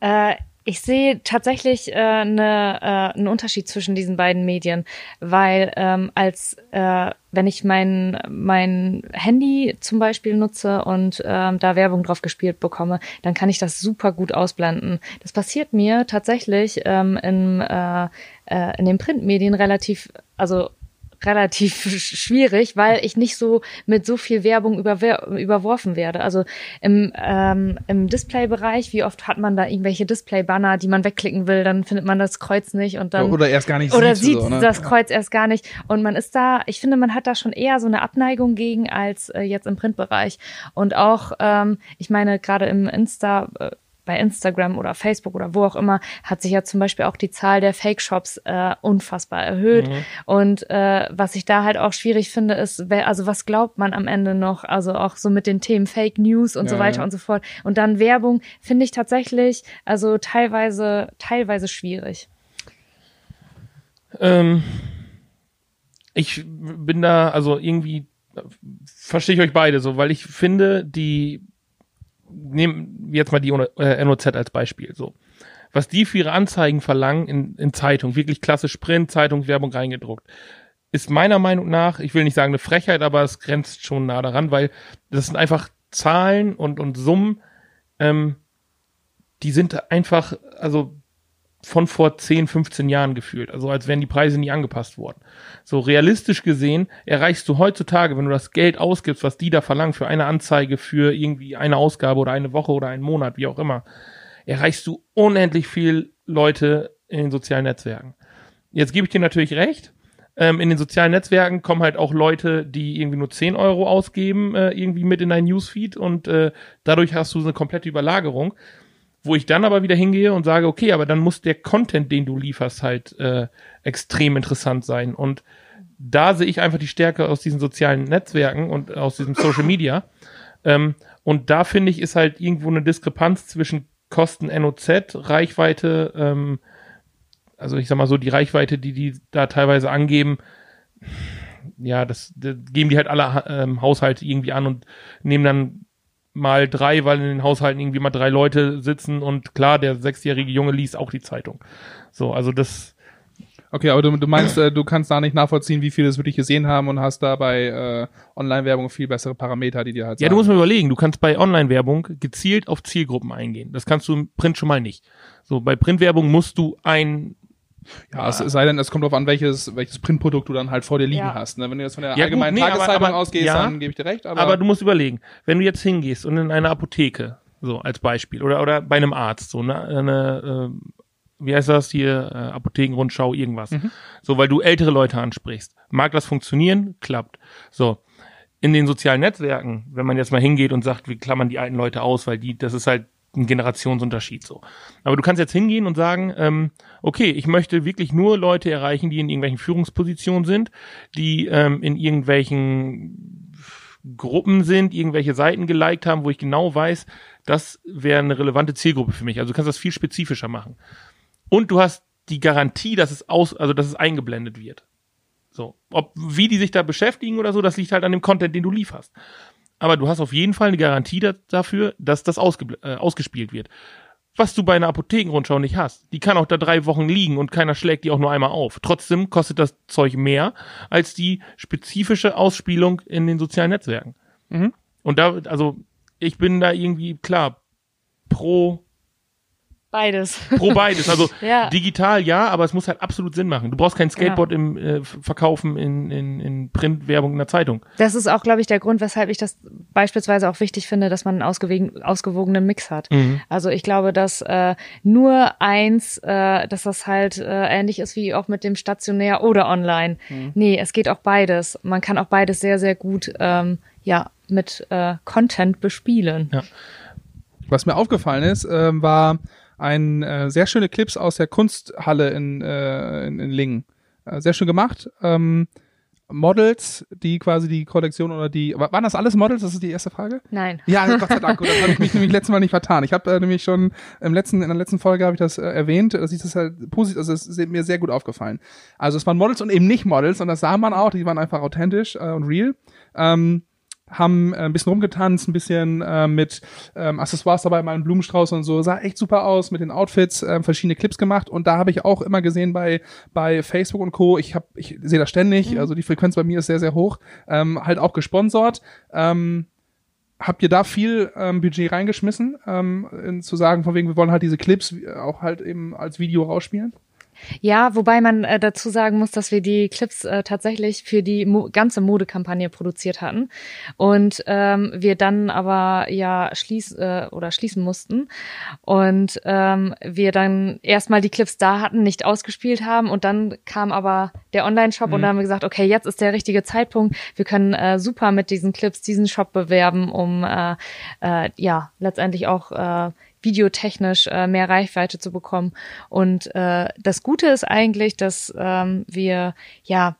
S3: Äh, ich sehe tatsächlich äh, ne, äh, einen Unterschied zwischen diesen beiden Medien, weil ähm, als äh, wenn ich mein mein Handy zum Beispiel nutze und ähm, da Werbung drauf gespielt bekomme, dann kann ich das super gut ausblenden. Das passiert mir tatsächlich ähm, in, äh, äh, in den Printmedien relativ, also relativ sch- schwierig, weil ich nicht so mit so viel Werbung überwer überworfen werde. Also im, ähm, im Displaybereich, wie oft hat man da irgendwelche Display-Banner, die man wegklicken will, dann findet man das Kreuz nicht und dann
S2: oder erst gar nicht
S3: oder
S2: sieht.
S3: sieht
S2: so, ne?
S3: das Kreuz erst gar nicht. Und man ist da, ich finde, man hat da schon eher so eine Abneigung gegen als äh, jetzt im Printbereich. Und auch, ähm, ich meine, gerade im Insta, äh, bei Instagram oder Facebook oder wo auch immer, hat sich ja zum Beispiel auch die Zahl der Fake-Shops äh, unfassbar erhöht. Und äh, was ich da halt auch schwierig finde, ist, wer, also was glaubt man am Ende noch? Also auch so mit den Themen Fake News und so
S2: Ja,
S3: weiter
S2: ja.
S3: und so fort. Und dann Werbung finde ich tatsächlich, also teilweise, teilweise schwierig.
S4: Ähm, ich bin da, also irgendwie verstehe ich euch beide so, weil ich finde, die nehmen wir jetzt mal die äh, NOZ als Beispiel so. Was die für ihre Anzeigen verlangen in, in Zeitung, wirklich klassisch Print, Zeitung, Werbung reingedruckt, ist meiner Meinung nach, ich will nicht sagen eine Frechheit, aber es grenzt schon nah daran, weil das sind einfach Zahlen und, und Summen, ähm, die sind einfach, also von vor 10, 15 Jahren gefühlt. Also als wären die Preise nie angepasst worden. So realistisch gesehen erreichst du heutzutage, wenn du das Geld ausgibst, was die da verlangen für eine Anzeige, für irgendwie eine Ausgabe oder eine Woche oder einen Monat, wie auch immer, erreichst du unendlich viel Leute in den sozialen Netzwerken. Jetzt gebe ich dir natürlich recht. Ähm, in den sozialen Netzwerken kommen halt auch Leute, die irgendwie nur 10 Euro ausgeben, äh, irgendwie mit in dein Newsfeed und äh, dadurch hast du so eine komplette Überlagerung wo ich dann aber wieder hingehe und sage, okay, aber dann muss der Content, den du lieferst, halt äh, extrem interessant sein. Und da sehe ich einfach die Stärke aus diesen sozialen Netzwerken und aus diesem Social Media. Ähm, und da finde ich, ist halt irgendwo eine Diskrepanz zwischen Kosten NOZ, Reichweite, ähm, also ich sag mal so, die Reichweite, die die da teilweise angeben, ja, das, das geben die halt alle ähm, Haushalte irgendwie an und nehmen dann mal drei, weil in den Haushalten irgendwie mal drei Leute sitzen und klar, der sechsjährige Junge liest auch die Zeitung. So, also das,
S2: Okay, aber du, du meinst, äh, du kannst da nicht nachvollziehen, wie viele es wirklich gesehen haben und hast da bei äh, Online-Werbung viel bessere Parameter, die dir halt
S4: ja, du musst mal überlegen, du kannst bei Online-Werbung gezielt auf Zielgruppen eingehen. Das kannst du im Print schon mal nicht. So, bei Printwerbung musst du ein,
S2: Ja, es sei denn, es kommt darauf an, welches, welches Printprodukt du dann halt vor dir liegen
S3: Ja.
S2: hast. Ne? Wenn du jetzt von der
S4: Ja,
S2: allgemeinen
S4: gut, nee,
S2: Tageszeitung
S4: aber-
S2: ausgehst,
S4: ja.
S2: dann gebe ich dir recht. Aber,
S4: aber, du musst überlegen, wenn du jetzt hingehst und in eine Apotheke, so als Beispiel, oder, oder bei einem Arzt, so ne, eine, äh, wie heißt das hier, äh, Apothekenrundschau, irgendwas. So, weil du ältere Leute ansprichst. Mag das funktionieren? Klappt. So. In den sozialen Netzwerken, wenn man jetzt mal hingeht und sagt, wir klammern die alten Leute aus, weil die, das ist halt ein Generationsunterschied so. Aber du kannst jetzt hingehen und sagen, ähm, okay, ich möchte wirklich nur Leute erreichen, die in irgendwelchen Führungspositionen sind, die ähm, in irgendwelchen Gruppen sind, irgendwelche Seiten geliked haben, wo ich genau weiß, das wäre eine relevante Zielgruppe für mich. Also du kannst das viel spezifischer machen. Und du hast die Garantie, dass es aus, also dass es eingeblendet wird. So. Ob, wie die sich da beschäftigen oder so, das liegt halt an dem Content, den du lieferst. Aber du hast auf jeden Fall eine Garantie da, dafür, dass das äh, ausgespielt wird. Was du bei einer Apothekenrundschau nicht hast. Die kann auch da drei Wochen liegen und keiner schlägt die auch nur einmal auf. Trotzdem kostet das Zeug mehr als die spezifische Ausspielung in den sozialen Netzwerken.
S2: Mhm.
S4: Und da, also, ich bin da irgendwie, klar, pro
S3: Beides.
S4: pro beides. Also
S3: Ja.
S4: digital ja, aber es muss halt absolut Sinn machen. Du brauchst kein Skateboard im äh, Verkaufen in, in, in Printwerbung in der Zeitung.
S3: Das ist auch, glaube ich, der Grund, weshalb ich das beispielsweise auch wichtig finde, dass man einen ausgewogen, ausgewogenen Mix hat. Also ich glaube, dass äh, nur eins, äh, dass das halt äh, ähnlich ist wie auch mit dem stationär oder online. Nee, es geht auch beides. Man kann auch beides sehr, sehr gut ähm, ja mit äh, Content bespielen.
S2: Was mir aufgefallen ist, ähm, war ein äh, sehr schöne Clips aus der Kunsthalle in, äh, in, in Lingen. Äh, sehr schön gemacht. Ähm, Models, die quasi die Kollektion oder die, wa- waren das alles Models? Das ist die erste Frage?
S3: Nein.
S2: Ja, Gott sei Dank. Gut, das habe ich mich nämlich letztes Mal nicht vertan. Ich habe äh, nämlich schon im letzten, in der letzten Folge habe ich das äh, erwähnt, dass ich das halt positiv, also es ist mir sehr gut aufgefallen. Also es waren Models und eben nicht Models und das sah man auch, die waren einfach authentisch äh, und real. Ähm, haben äh, ein bisschen rumgetanzt, ein bisschen äh, mit ähm, Accessoires dabei, mal einen Blumenstrauß und so. Sah echt super aus mit den Outfits, äh, verschiedene Clips gemacht und da habe ich auch immer gesehen bei bei Facebook und Co. Ich habe ich sehe das ständig, also die Frequenz bei mir ist sehr sehr hoch. Ähm, halt auch gesponsert. Ähm, Habt ihr da viel ähm, Budget reingeschmissen, ähm, in, zu sagen, von wegen, wir wollen halt diese Clips äh, auch halt eben als Video rausspielen?
S3: Ja, wobei man äh, dazu sagen muss, dass wir die Clips äh, tatsächlich für die Mo ganze Modekampagne produziert hatten und ähm, wir dann aber ja schließ äh, oder schließen mussten und ähm, wir dann erstmal die Clips da hatten, nicht ausgespielt haben und dann kam aber der Online-Shop und dann haben wir gesagt, okay, jetzt ist der richtige Zeitpunkt. Wir können äh, super mit diesen Clips diesen Shop bewerben, um äh, äh, ja letztendlich auch äh, videotechnisch äh, mehr Reichweite zu bekommen. Und äh, das Gute ist eigentlich, dass ähm, wir ja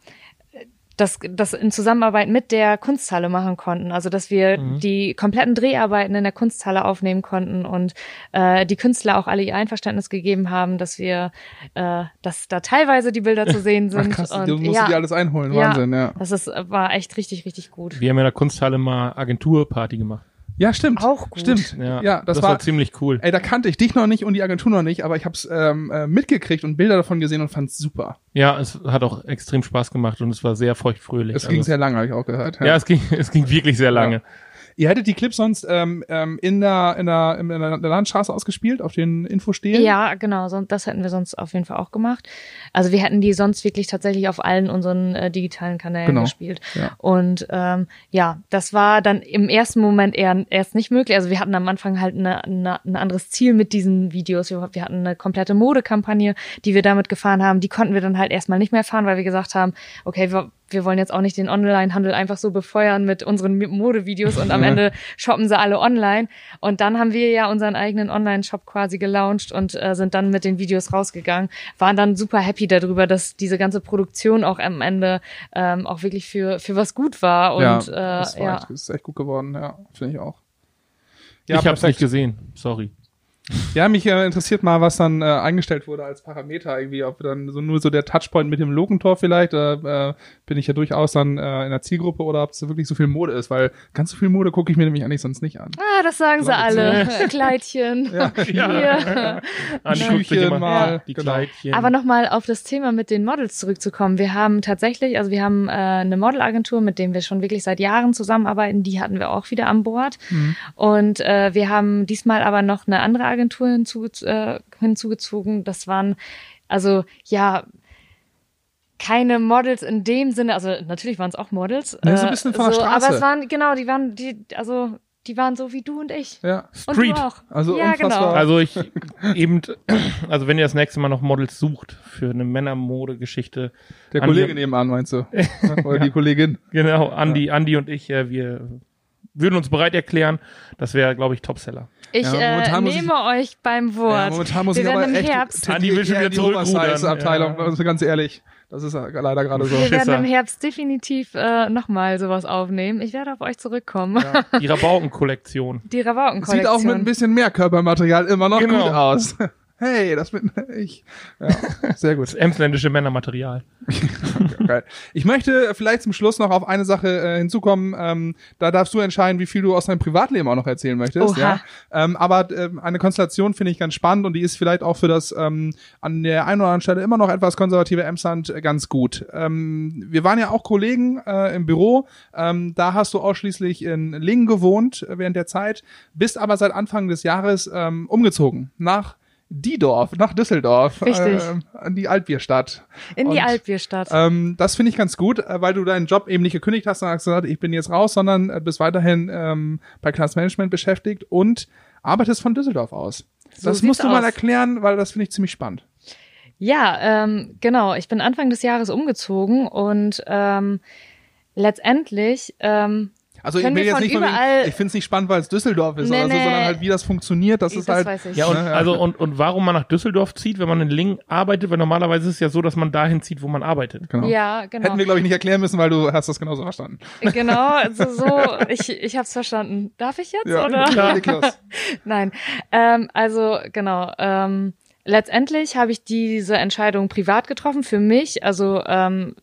S3: das, das in Zusammenarbeit mit der Kunsthalle machen konnten. Also dass wir die kompletten Dreharbeiten in der Kunsthalle aufnehmen konnten und äh, die Künstler auch alle ihr Einverständnis gegeben haben, dass wir, äh, dass da teilweise die Bilder zu sehen
S2: Ach
S3: sind.
S2: krass,
S3: und,
S2: du musst
S3: ja,
S2: dir alles einholen,
S3: ja,
S2: Wahnsinn, ja.
S3: Das ist, war echt richtig, richtig gut.
S4: Wir haben in der Kunsthalle mal Agenturparty gemacht.
S2: Ja, stimmt.
S3: Auch gut.
S2: Stimmt.
S4: Ja,
S2: Ja, das,
S4: das,
S2: war,
S4: war ziemlich cool.
S2: ey, da kannte ich dich noch nicht und die Agentur noch nicht, aber ich hab's ähm, äh, mitgekriegt und Bilder davon gesehen und fand's super.
S4: Ja, es hat auch extrem Spaß gemacht und es war sehr feuchtfröhlich.
S2: Es ging
S4: Also-
S2: sehr lange, habe ich auch gehört.
S4: Ja, es ging, es ging wirklich sehr lange.
S2: Ihr hättet die Clips sonst ähm, ähm, in der in der in der, Landstraße ausgespielt, auf den Infostelen?
S3: Ja, genau, das hätten wir sonst auf jeden Fall auch gemacht. Also wir hätten die sonst wirklich tatsächlich auf allen unseren äh, digitalen Kanälen
S2: Genau,
S3: gespielt.
S2: ja.
S3: Und ähm, ja, das war dann im ersten Moment eher erst nicht möglich. Also wir hatten am Anfang halt eine, eine, ein anderes Ziel mit diesen Videos. Wir, wir hatten eine komplette Modekampagne, die wir damit gefahren haben. Die konnten wir dann halt erstmal nicht mehr fahren, weil wir gesagt haben, okay, wir, wir wollen jetzt auch nicht den Online-Handel einfach so befeuern mit unseren Modevideos und am Ende shoppen sie alle online. Und dann haben wir ja unseren eigenen Online-Shop quasi gelauncht und äh, sind dann mit den Videos rausgegangen. Waren dann super happy darüber, dass diese ganze Produktion auch am Ende ähm, auch wirklich für, für was gut war. Und
S2: ja,
S3: äh,
S2: das war
S3: ja.
S2: echt, das ist echt gut geworden, ja, finde ich auch.
S4: ich habe es nicht gesehen. Sorry.
S2: Ja, mich äh, interessiert mal, was dann äh, eingestellt wurde als Parameter irgendwie, ob dann so nur so der Touchpoint mit dem Logentor vielleicht, da äh, bin ich ja durchaus dann äh, in der Zielgruppe oder ob es wirklich so viel Mode ist, weil ganz so viel Mode gucke ich mir nämlich eigentlich sonst nicht an.
S3: Ah, das sagen sie
S2: Glaub
S3: alle. Kleidchen.
S2: Ja,
S3: Hier.
S4: Andi
S2: Schüchen
S4: guckt sich immer
S2: mal,
S4: die
S2: genau.
S4: Kleidchen.
S3: Aber nochmal auf das Thema mit den Models zurückzukommen. Wir haben tatsächlich, also wir haben äh, eine Modelagentur, mit dem wir schon wirklich seit Jahren zusammenarbeiten. Die hatten wir auch wieder an Bord. Und äh, wir haben diesmal aber noch eine andere Agentur hinzu, äh, hinzugezogen. Das waren also ja keine Models in dem Sinne, also natürlich waren es auch Models.
S2: Ja, so ein
S3: äh,
S2: bisschen von der
S3: so,
S2: Straße.
S3: Aber es waren, genau, die waren, die, also die waren so wie du und ich.
S2: Ja.
S3: Und
S4: Street.
S3: du auch.
S2: Also
S3: ja,
S2: unfassbar.
S3: genau.
S4: Also ich eben, also wenn ihr das nächste Mal noch Models sucht für eine Männermode-Geschichte,
S2: Der
S4: Andi-
S2: Kollege nebenan, meinst du? Oder die Kollegin.
S4: genau, Andi, Andi und ich, äh, wir würden uns bereit erklären. Das wäre, glaube ich, Topseller.
S3: Ich
S2: Ja,
S3: äh, nehme euch beim Wort.
S2: Ja, momentan muss
S3: wir
S2: ich
S3: werden
S2: aber
S3: im
S2: echt
S3: Herbst,
S4: Andi will schon wieder zurückrudern.
S2: Oversize-Abteilung,
S4: Ja.
S2: also ganz ehrlich. Das ist ja leider gerade so.
S3: wir werden
S4: Schisser.
S3: im Herbst definitiv äh, nochmal sowas aufnehmen. Ich werde auf euch zurückkommen.
S4: Die Rabauken-Kollektion.
S3: Die Rabauken-Kollektion.
S2: Sieht auch mit ein bisschen mehr Körpermaterial immer noch
S4: Genau.
S2: gut aus. Hey, das bin ich. Ja, sehr gut.
S4: Das emsländische Männermaterial.
S2: Geil. Ich möchte vielleicht zum Schluss noch auf eine Sache äh, hinzukommen. Ähm, da darfst du entscheiden, wie viel du aus deinem Privatleben auch noch erzählen möchtest.
S3: Oha.
S2: Ja. Ähm, aber ähm, eine Konstellation finde ich ganz spannend und die ist vielleicht auch für das ähm, an der einen oder anderen Stelle immer noch etwas konservative Emsland äh, ganz gut. Ähm, wir waren ja auch Kollegen äh, im Büro. Ähm, da hast du ausschließlich in Lingen gewohnt äh, während der Zeit, bist aber seit Anfang des Jahres ähm, umgezogen nach Diedorf, nach Düsseldorf,
S3: Richtig.
S2: ähm, an die Altbierstadt.
S3: In die
S2: Und,
S3: Altbierstadt.
S2: Ähm, das finde ich ganz gut, äh, weil du deinen Job eben nicht gekündigt hast und hast gesagt, ich bin jetzt raus, sondern äh, bist weiterhin ähm, bei Class Management beschäftigt und arbeitest von Düsseldorf aus.
S3: So
S2: das musst du
S3: sieht's
S2: mal
S3: aus.
S2: erklären, weil das finde ich ziemlich spannend.
S3: Ja, ähm, genau. Ich bin Anfang des Jahres umgezogen und ähm, letztendlich ähm,
S2: Also ich will jetzt nicht von wegen, ich finde es nicht spannend, weil es Düsseldorf ist
S3: Nee,
S2: oder so,
S3: nee.
S2: sondern halt wie das funktioniert, das ist
S3: das
S2: halt.
S3: weiß ich.
S4: Ja, und,
S2: Ne, ja.
S4: also, und, und warum man nach Düsseldorf zieht, wenn man in Lingen arbeitet, weil normalerweise ist es ja so, dass man dahin zieht, wo man arbeitet.
S2: Genau.
S3: Ja, genau.
S2: Hätten wir, glaube ich, nicht erklären müssen, weil du hast das genauso verstanden.
S3: Genau, also so, ich, ich habe es verstanden. Darf ich jetzt,
S2: Ja,
S3: oder?
S2: klar, Niklas.
S3: Nein, ähm, also genau. Ähm, letztendlich habe ich diese Entscheidung privat getroffen für mich. Also ähm,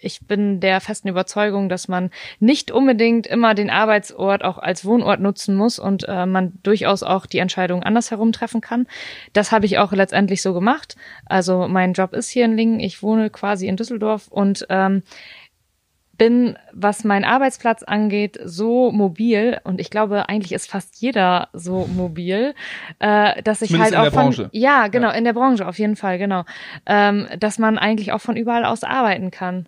S3: ich bin der festen Überzeugung, dass man nicht unbedingt immer den Arbeitsort auch als Wohnort nutzen muss und äh, man durchaus auch die Entscheidung andersherum treffen kann. Das habe ich auch letztendlich so gemacht. Also mein Job ist hier in Lingen, ich wohne quasi in Düsseldorf und ähm, bin, was meinen Arbeitsplatz angeht, so mobil und ich glaube, eigentlich ist fast jeder so mobil, äh, dass ich
S2: Zumindest
S3: halt
S2: in
S3: auch
S2: der
S3: von
S2: Branche.
S3: ja genau in der Branche auf jeden Fall genau, ähm, dass man eigentlich auch von überall aus arbeiten kann.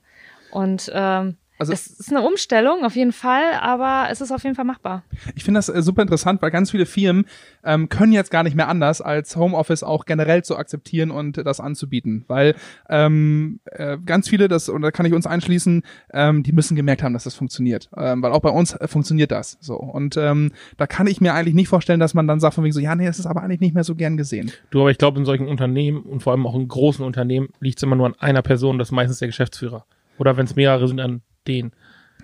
S3: Und ähm,
S2: Also-
S3: es ist eine Umstellung auf jeden Fall, aber es ist auf jeden Fall machbar.
S2: Ich finde das äh, super interessant, weil ganz viele Firmen ähm, können jetzt gar nicht mehr anders, als Homeoffice auch generell zu akzeptieren und das anzubieten. Weil ähm, äh, ganz viele, das, und da kann ich uns einschließen, ähm, die müssen gemerkt haben, dass das funktioniert. Ähm, weil auch bei uns äh, funktioniert das so. Und ähm, da kann ich mir eigentlich nicht vorstellen, dass man dann sagt von wegen so, ja, nee, das ist aber eigentlich nicht mehr so gern gesehen.
S4: Du, aber ich glaube, in solchen Unternehmen und vor allem auch in großen Unternehmen liegt es immer nur an einer Person, das ist meistens der Geschäftsführer. Oder wenn es mehrere sind, an den.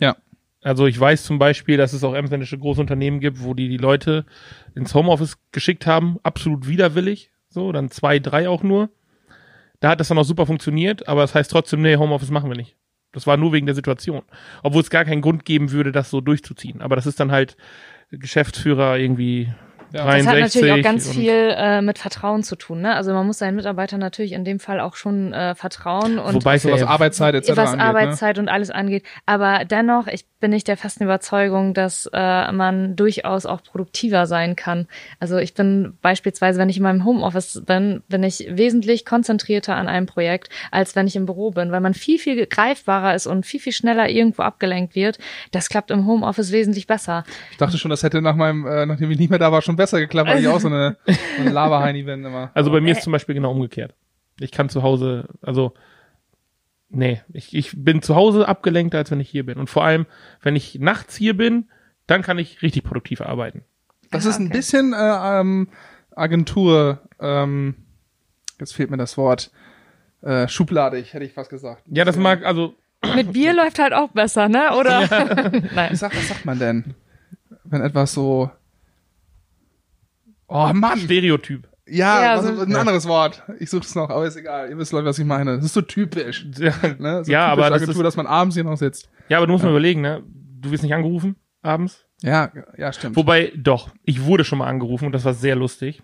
S2: Ja.
S4: Also ich weiß zum Beispiel, dass es auch emsländische große Unternehmen gibt, wo die die Leute ins Homeoffice geschickt haben, absolut widerwillig, so, dann zwei, drei auch nur. Da hat das dann auch super funktioniert, aber das heißt trotzdem, nee, Homeoffice machen wir nicht. Das war nur wegen der Situation. Obwohl es gar keinen Grund geben würde, das so durchzuziehen. Aber das ist dann halt Geschäftsführer irgendwie
S2: Ja.
S3: Das hat
S4: 63
S3: natürlich auch ganz viel äh, mit Vertrauen zu tun. Ne? Also man muss seinen Mitarbeitern natürlich in dem Fall auch schon äh, vertrauen und
S4: Wobei
S2: So was
S4: ja,
S2: Arbeitszeit etc.
S3: was
S2: angeht, ne?
S3: Arbeitszeit und alles angeht. Aber dennoch, ich bin nicht der festen Überzeugung, dass äh, man durchaus auch produktiver sein kann. Also ich bin beispielsweise, wenn ich in meinem Homeoffice bin, bin ich wesentlich konzentrierter an einem Projekt, als wenn ich im Büro bin, weil man viel, viel greifbarer ist und viel, viel schneller irgendwo abgelenkt wird. Das klappt im Homeoffice wesentlich besser.
S2: Ich dachte schon, das hätte nach meinem, äh, nachdem ich nicht mehr da war, schon besser geklappt, weil ich auch so eine, so eine Lava-Heini bin immer.
S4: Also bei mir ist zum Beispiel genau umgekehrt. Ich kann zu Hause, also nee, ich, ich bin zu Hause abgelenkt, als wenn ich hier bin. Und vor allem, wenn ich nachts hier bin, dann kann ich richtig produktiv arbeiten.
S2: Das
S3: Ah,
S2: ist ein
S3: okay.
S2: bisschen äh, ähm, Agentur, ähm, jetzt fehlt mir das Wort, äh, schubladig, hätte ich fast gesagt.
S4: Ja, das mag, also
S3: Mit Bier läuft halt auch besser, ne? Oder? Nein.
S2: Ich sag, was sagt man denn? Wenn etwas so. Oh Mann!
S4: Stereotyp.
S2: Ja,
S3: Ja,
S2: was,
S3: so-
S2: ein anderes Wort. Ich suche es noch, aber ist egal. Ihr wisst, Leute, was ich meine. Das ist so typisch.
S4: Ja,
S2: Ne? So
S4: ja
S2: typisch
S4: aber das
S2: Agentur,
S4: ist,
S2: dass man abends hier noch sitzt.
S4: ja, aber du musst mal überlegen, ne? Du wirst nicht angerufen abends.
S2: Ja, ja, stimmt.
S4: Wobei, doch, ich wurde schon mal angerufen und das war sehr lustig,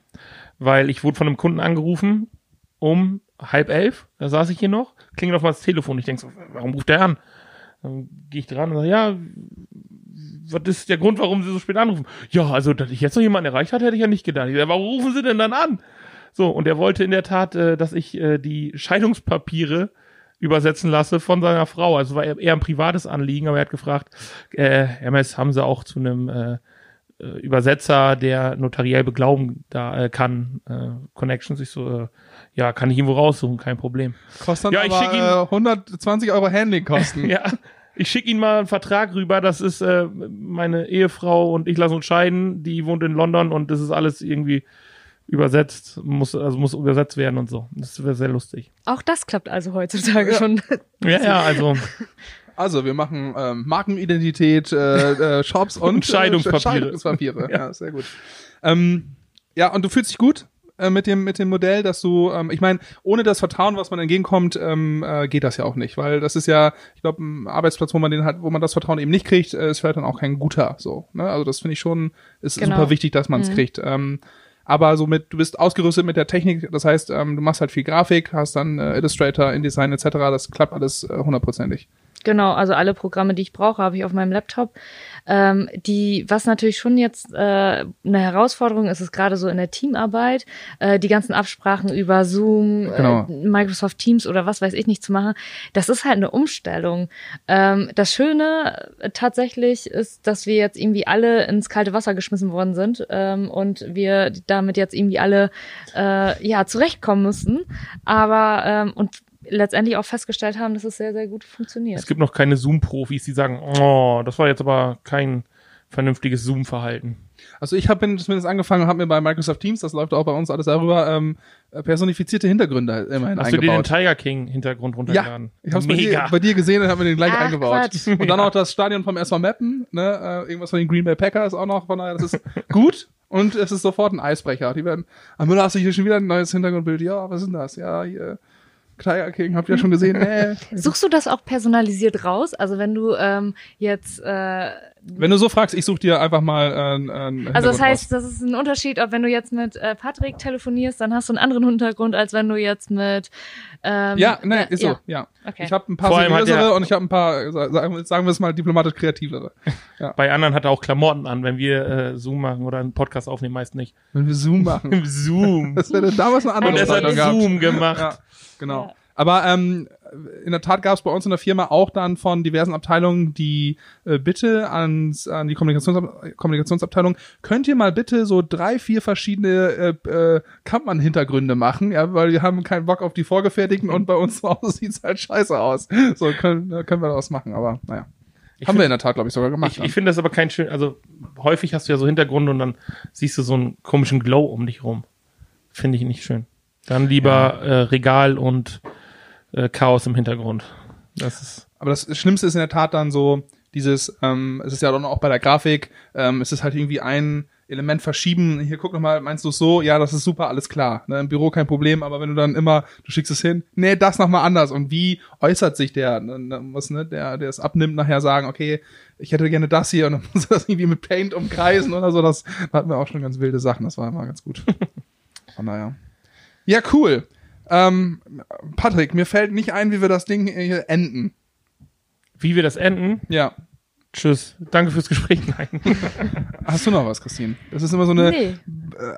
S4: weil ich wurde von einem Kunden angerufen um halb elf, da saß ich hier noch, klingelt auf mal das Telefon. Ich denk so, warum ruft der an? Dann gehe ich dran und sage, ja, was ist der Grund, warum Sie so spät anrufen? Ja, also, dass ich jetzt noch jemanden erreicht hatte, hätte ich ja nicht gedacht. Ich sag, warum rufen Sie denn dann an? So, und er wollte in der Tat, äh, dass ich äh, die Scheidungspapiere übersetzen lasse von seiner Frau. Also war eher ein privates Anliegen, aber er hat gefragt, äh, MS, haben Sie auch zu einem äh, äh, Übersetzer, der notariell beglauben da äh, kann, äh, Connections. Ich so, äh, ja, kann ich irgendwo raussuchen, kein Problem.
S2: Kostet dann
S4: Ja, ich
S2: aber
S4: schick ihn-
S2: äh, 120 Euro Handling-Kosten.
S4: Ja, ich schicke Ihnen mal einen Vertrag rüber. Das ist äh, meine Ehefrau und ich lasse uns scheiden. Die wohnt in London und das ist alles irgendwie übersetzt, muss also muss übersetzt werden und so. Das wäre sehr lustig.
S3: Auch das klappt also heutzutage schon.
S4: Ja, ja, also
S2: Also, wir machen ähm, Markenidentität, äh, äh, Shops und,
S4: Und Scheidungspapiere.
S2: Äh, Scheidungspapiere. ja. sehr gut. Ähm, ja, und du fühlst dich gut äh, mit dem mit dem Modell, dass du, ähm, ich meine, ohne das Vertrauen, was man entgegenkommt, ähm, äh, geht das ja auch nicht, weil das ist ja, ich glaube, ein Arbeitsplatz, wo man den hat, wo man das Vertrauen eben nicht kriegt, äh, ist vielleicht dann auch kein guter. So, ne? Also das finde ich schon, ist
S3: Genau.
S2: super wichtig, dass man es kriegt. Ähm, aber so mit, du bist ausgerüstet mit der Technik, das heißt, ähm, du machst halt viel Grafik, hast dann äh, Illustrator, InDesign etc., das klappt alles äh, hundertprozentig.
S3: Genau, also alle Programme, die ich brauche, habe ich auf meinem Laptop. Ähm, die, was natürlich schon jetzt äh, eine Herausforderung ist, ist gerade so in der Teamarbeit, äh, die ganzen Absprachen über Zoom,
S2: Genau.
S3: äh, Microsoft Teams oder was weiß ich nicht zu machen. Das ist halt eine Umstellung. Ähm, das Schöne äh, tatsächlich ist, dass wir jetzt irgendwie alle ins kalte Wasser geschmissen worden sind ähm, und wir damit jetzt irgendwie alle äh, ja zurechtkommen müssen. Aber ähm, und letztendlich auch festgestellt haben, dass es sehr, sehr gut funktioniert.
S4: Es gibt noch keine Zoom-Profis, die sagen, oh, das war jetzt aber kein vernünftiges Zoom-Verhalten.
S2: Also ich habe zumindest angefangen und habe mir bei Microsoft Teams, das läuft auch bei uns alles darüber, ähm, personifizierte Hintergründe immerhin
S4: Hast du dir den
S2: eingebaut.
S4: Tiger King Hintergrund runtergeladen?
S2: Ich habe es bei bei dir gesehen und habe mir den gleich
S3: Ach,
S2: eingebaut.
S3: Quatsch.
S2: Und dann auch das Stadion vom SV Meppen, ne, äh, irgendwas von den Green Bay Packers auch noch, von daher, das ist gut und es ist sofort ein Eisbrecher. Die werden, ah Müller, hast du hier schon wieder ein neues Hintergrundbild? Ja, was ist denn das? Ja, hier, Tiger King, habt ihr ja schon gesehen? Nee.
S3: Suchst du das auch personalisiert raus? Also wenn du ähm, jetzt, äh,
S2: Wenn du so fragst, ich suche dir einfach mal äh, ein
S3: also das heißt, das ist ein Unterschied, ob wenn du jetzt mit äh, Patrick telefonierst, dann hast du einen anderen Hintergrund, als wenn du jetzt mit ähm,
S2: Ja, ne,
S3: äh,
S2: ist so, ja.
S3: Okay.
S2: Ich habe ein paar seriösere und ich habe ein paar, sa- sagen, sagen wir es mal, diplomatisch kreativere.
S4: Bei anderen hat er auch Klamotten an, wenn wir äh, Zoom machen oder einen Podcast aufnehmen, meist nicht.
S2: Wenn wir Zoom machen.
S4: Zoom.
S2: Das wäre damals eine andere
S4: Und es hat
S2: Bedeutung gehabt.
S4: Zoom gemacht.
S2: Ja, genau.
S3: Ja.
S2: Aber ähm, in der Tat gab es bei uns in der Firma auch dann von diversen Abteilungen die äh, Bitte ans, an die Kommunikationsab Kommunikationsabteilung, könnt ihr mal bitte so drei, vier verschiedene äh, äh, Kampmann-Hintergründe machen, ja, weil wir haben keinen Bock auf die vorgefertigten und bei uns zu Hause sieht's halt scheiße aus. So können, können wir daraus machen, aber naja.
S4: Ich
S2: haben
S4: find-
S2: wir in der Tat, glaube ich, sogar gemacht.
S4: Ich, ich finde das aber kein schön, also häufig hast du ja so Hintergründe und dann siehst du so einen komischen Glow um dich rum. Finde ich nicht schön. Dann lieber äh, Regal und äh, Chaos im Hintergrund. Das ist
S2: Aber das Schlimmste ist in der Tat dann so, dieses, ähm, es ist ja dann auch bei der Grafik, ähm, es ist halt irgendwie ein Element verschieben. Hier guck noch mal, meinst du es so? Ja, das ist super, alles klar. Ne, Im Büro kein Problem, aber wenn du dann immer, du schickst es hin, nee, das noch mal anders. Und wie äußert sich der, ne, ne, was, ne, der, der es abnimmt, nachher sagen, okay, ich hätte gerne das hier und dann muss er das irgendwie mit Paint umkreisen oder so. Das da hatten wir auch schon ganz wilde Sachen. Das war immer ganz gut. Von daher. Ja, cool. Ähm, Patrick, mir fällt nicht ein, wie wir das Ding hier enden.
S4: wie wir das enden.
S2: Ja.
S4: Tschüss. Danke fürs Gespräch. Nein.
S2: Hast du noch was, Christine? Das ist immer so eine
S3: Nee.
S2: äh,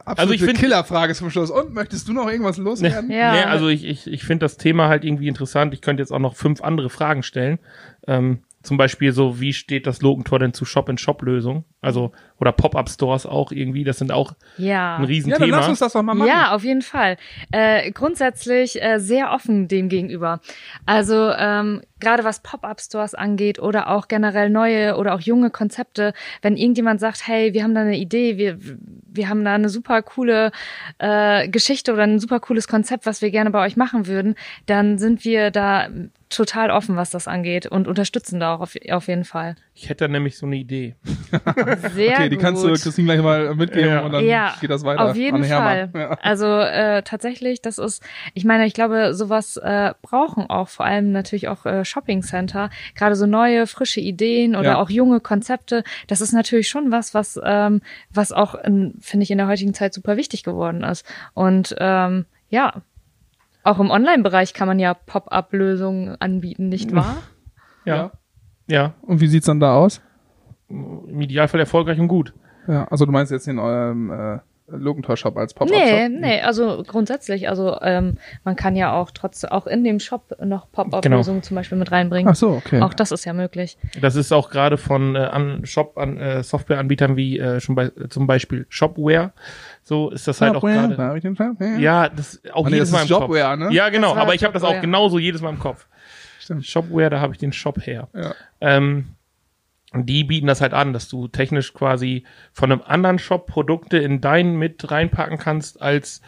S2: absolute
S4: Also ich find-
S2: Killerfrage zum Schluss. Und möchtest du noch irgendwas loswerden?
S3: Ja.
S4: Nee, also ich, ich, ich finde das Thema halt irgendwie interessant. Ich könnte jetzt auch noch fünf andere Fragen stellen. Ähm, zum Beispiel so, wie steht das Logentor denn zu Shop-in-Shop-Lösungen? Also, oder Pop-Up-Stores auch irgendwie. Das sind auch
S3: Ja.
S4: ein
S2: Ja, dann
S4: Riesenthema.
S2: lass uns das doch mal machen.
S3: Ja, auf jeden Fall. Äh, grundsätzlich äh, sehr offen dem gegenüber. Also ähm, gerade was Pop-up-Stores angeht oder auch generell neue oder auch junge Konzepte, wenn irgendjemand sagt, hey, wir haben da eine Idee, wir wir haben da eine super coole äh, Geschichte oder ein super cooles Konzept, was wir gerne bei euch machen würden, dann sind wir da total offen, was das angeht und unterstützen da auch auf, auf jeden Fall.
S4: Ich hätte nämlich so eine Idee.
S3: Sehr
S2: Okay, die
S3: gut.
S2: kannst du Christine gleich mal mitgeben
S4: Ja.
S2: und dann
S3: ja,
S2: geht das weiter
S3: Auf jeden. Fall.
S2: Ja.
S3: Also äh, tatsächlich, das ist, ich meine, ich glaube, sowas äh, brauchen auch vor allem natürlich auch äh, Shopping Center, gerade so neue, frische Ideen oder
S2: Ja.
S3: auch junge Konzepte. Das ist natürlich schon was, was, ähm, was auch, in- finde ich, in der heutigen Zeit super wichtig geworden ist. Und ähm, ja, auch im Online-Bereich kann man ja Pop-up-Lösungen anbieten, nicht wahr?
S4: Ja.
S2: Ja.
S4: Ja.
S2: Und wie sieht's dann da aus?
S4: Im Idealfall erfolgreich und gut.
S2: Ja, also du meinst jetzt den eurem äh, Logentor-Shop als Pop-Up-Shop?
S3: Nee, nee, also grundsätzlich, also ähm, man kann ja auch trotzdem auch in dem Shop noch Pop-up-Lösungen zum Beispiel mit reinbringen.
S2: Ach so, okay.
S3: Auch das ist ja möglich.
S4: Das ist auch gerade von äh, an Shop an äh, Softwareanbietern wie äh, schon bei zum Beispiel Shopware. So ist das halt auch
S2: Shopware,
S4: gerade.
S2: da hab ich den Fall. Ja.
S4: Ja, das auch
S2: Ah, nee,
S4: jedes
S2: das
S4: Mal im
S2: Jobware,
S4: Kopf.
S2: ne?
S4: Ja, genau, aber ich habe das auch
S3: Shopware.
S4: genauso jedes Mal im Kopf.
S2: Stimmt.
S4: Shopware, da habe ich den Shop her.
S2: Ja.
S4: Ähm, und die bieten das halt an, dass du technisch quasi von einem anderen Shop Produkte in deinen mit reinpacken kannst als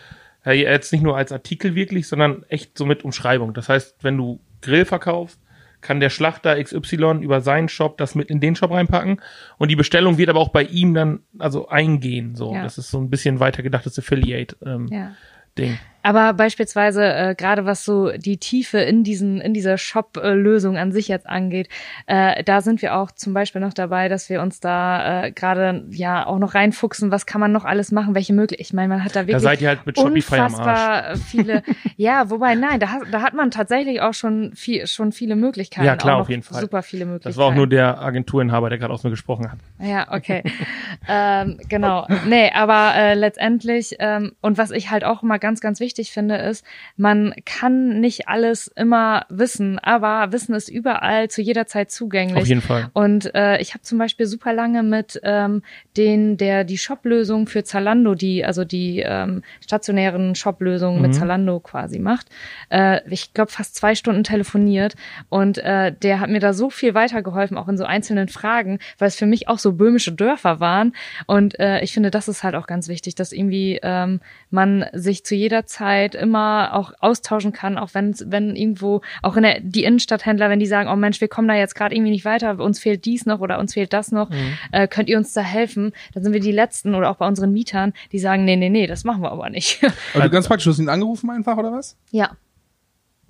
S4: äh, jetzt nicht nur als Artikel wirklich, sondern echt so mit Umschreibung. Das heißt, wenn du Grill verkaufst, kann der Schlachter XY über seinen Shop das mit in den Shop reinpacken und die Bestellung wird aber auch bei ihm dann also eingehen. So,
S3: Ja.
S4: das ist so ein bisschen weitergedachtes Affiliate ähm,
S3: Ja.
S4: Ding.
S3: Aber beispielsweise äh, gerade was so die Tiefe in diesen in dieser Shop-Lösung an sich jetzt angeht, äh, da sind wir auch zum Beispiel noch dabei, dass wir uns da äh, gerade ja auch noch reinfuchsen. Was kann man noch alles machen? Welche Möglichkeiten? Ich meine, man hat da wirklich
S4: Da seid ihr halt mit Shopify
S3: unfassbar viele. ja, wobei nein, da, hat- da hat man tatsächlich auch schon viel schon viele Möglichkeiten.
S4: Ja, klar, auf jeden Fall.
S3: Super viele Möglichkeiten.
S4: Das war auch nur der Agenturinhaber, der gerade aus mir gesprochen hat.
S3: Ja, okay. ähm, genau. Nee, aber äh, letztendlich, ähm, und was ich halt auch immer ganz, ganz wichtig wichtig finde, ist, man kann nicht alles immer wissen, aber Wissen ist überall zu jeder Zeit zugänglich.
S4: Auf jeden Fall.
S3: Und äh, ich habe zum Beispiel super lange mit ähm, den, der die Shop-Lösung für Zalando, die also die ähm, stationären Shop-Lösungen
S4: Mhm.
S3: mit Zalando quasi macht, äh, ich glaube fast zwei Stunden telefoniert und äh, der hat mir da so viel weitergeholfen, auch in so einzelnen Fragen, weil es für mich auch so böhmische Dörfer waren. Und äh, ich finde, das ist halt auch ganz wichtig, dass irgendwie ähm, man sich zu jeder Zeit immer auch austauschen kann, auch wenn wenn irgendwo auch in der die Innenstadthändler, wenn die sagen, oh Mensch, wir kommen da jetzt gerade irgendwie nicht weiter, uns fehlt dies noch oder uns fehlt das noch, äh, könnt ihr uns da helfen? Dann sind wir die letzten oder auch bei unseren Mietern, die sagen, nee, nee, nee, das machen wir aber nicht.
S2: Also ganz praktisch, du hast ihn angerufen einfach, oder was?
S3: ja.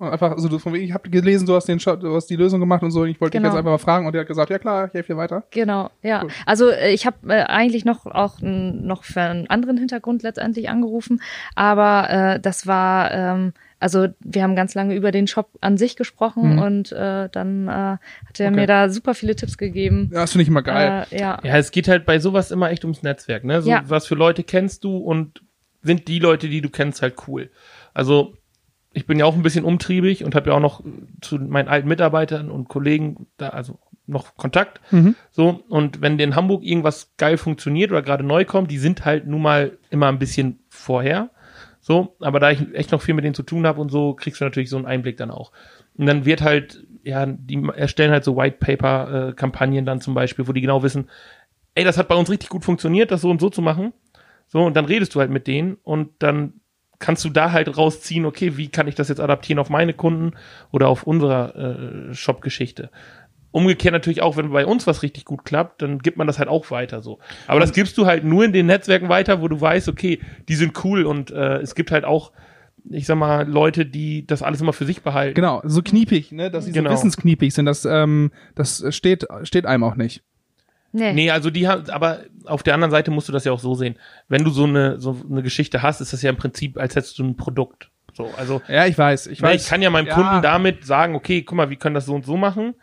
S2: Und einfach, also du, von wegen, ich habe gelesen, du hast den Shot, du hast die Lösung gemacht und so, ich wollte dich
S3: Genau.
S2: jetzt einfach mal fragen und der hat gesagt, ja klar, ich helfe dir weiter.
S3: Genau, ja.
S2: Cool.
S3: Also äh, ich habe äh, eigentlich noch auch n, noch für einen anderen Hintergrund letztendlich angerufen, aber äh, das war ähm, also wir haben ganz lange über den Shop an sich gesprochen
S2: Mhm.
S3: und äh, dann äh, hat er
S2: Okay.
S3: mir da super viele Tipps gegeben.
S2: Ja, das finde ich immer geil.
S3: Äh, ja.
S4: Ja, es geht halt bei sowas immer echt ums Netzwerk, ne? So,
S3: Ja.
S4: was für Leute kennst du und sind die Leute, die du kennst, halt cool. Also, ich bin ja auch ein bisschen umtriebig und habe ja auch noch zu meinen alten Mitarbeitern und Kollegen da, also noch Kontakt.
S2: Mhm.
S4: So, und wenn in Hamburg irgendwas geil funktioniert oder gerade neu kommt, die sind halt nun mal immer ein bisschen vorher. So, aber da ich echt noch viel mit denen zu tun habe und so, kriegst du natürlich so einen Einblick dann auch. Und dann wird halt, ja, die erstellen halt so White Paper äh, Kampagnen dann zum Beispiel, wo die genau wissen, ey, das hat bei uns richtig gut funktioniert, das so und so zu machen. So, und dann redest du halt mit denen und dann kannst du da halt rausziehen, okay, wie kann ich das jetzt adaptieren auf meine Kunden oder auf unsere äh, Shop-Geschichte. Umgekehrt natürlich auch, wenn bei uns was richtig gut klappt, dann gibt man das halt auch weiter so. Aber das gibst du halt nur in den Netzwerken weiter, wo du weißt, okay, die sind cool und äh, es gibt halt auch, ich sag mal, Leute, die das alles immer für sich behalten.
S2: Genau, so kniepig, ne, dass sie
S4: Genau.
S2: so wissenskniepig sind, das, ähm, das steht, steht einem auch nicht.
S3: Nee.
S4: Nee, also die haben, aber auf der anderen Seite musst du das ja auch so sehen. Wenn du so eine, so eine Geschichte hast, ist das ja im Prinzip, als hättest du ein Produkt. So, also
S2: Ja, ich weiß, ich weiß.
S4: ich kann ja meinem
S2: Ja.
S4: Kunden damit sagen, okay, guck mal, wir können das so und so machen.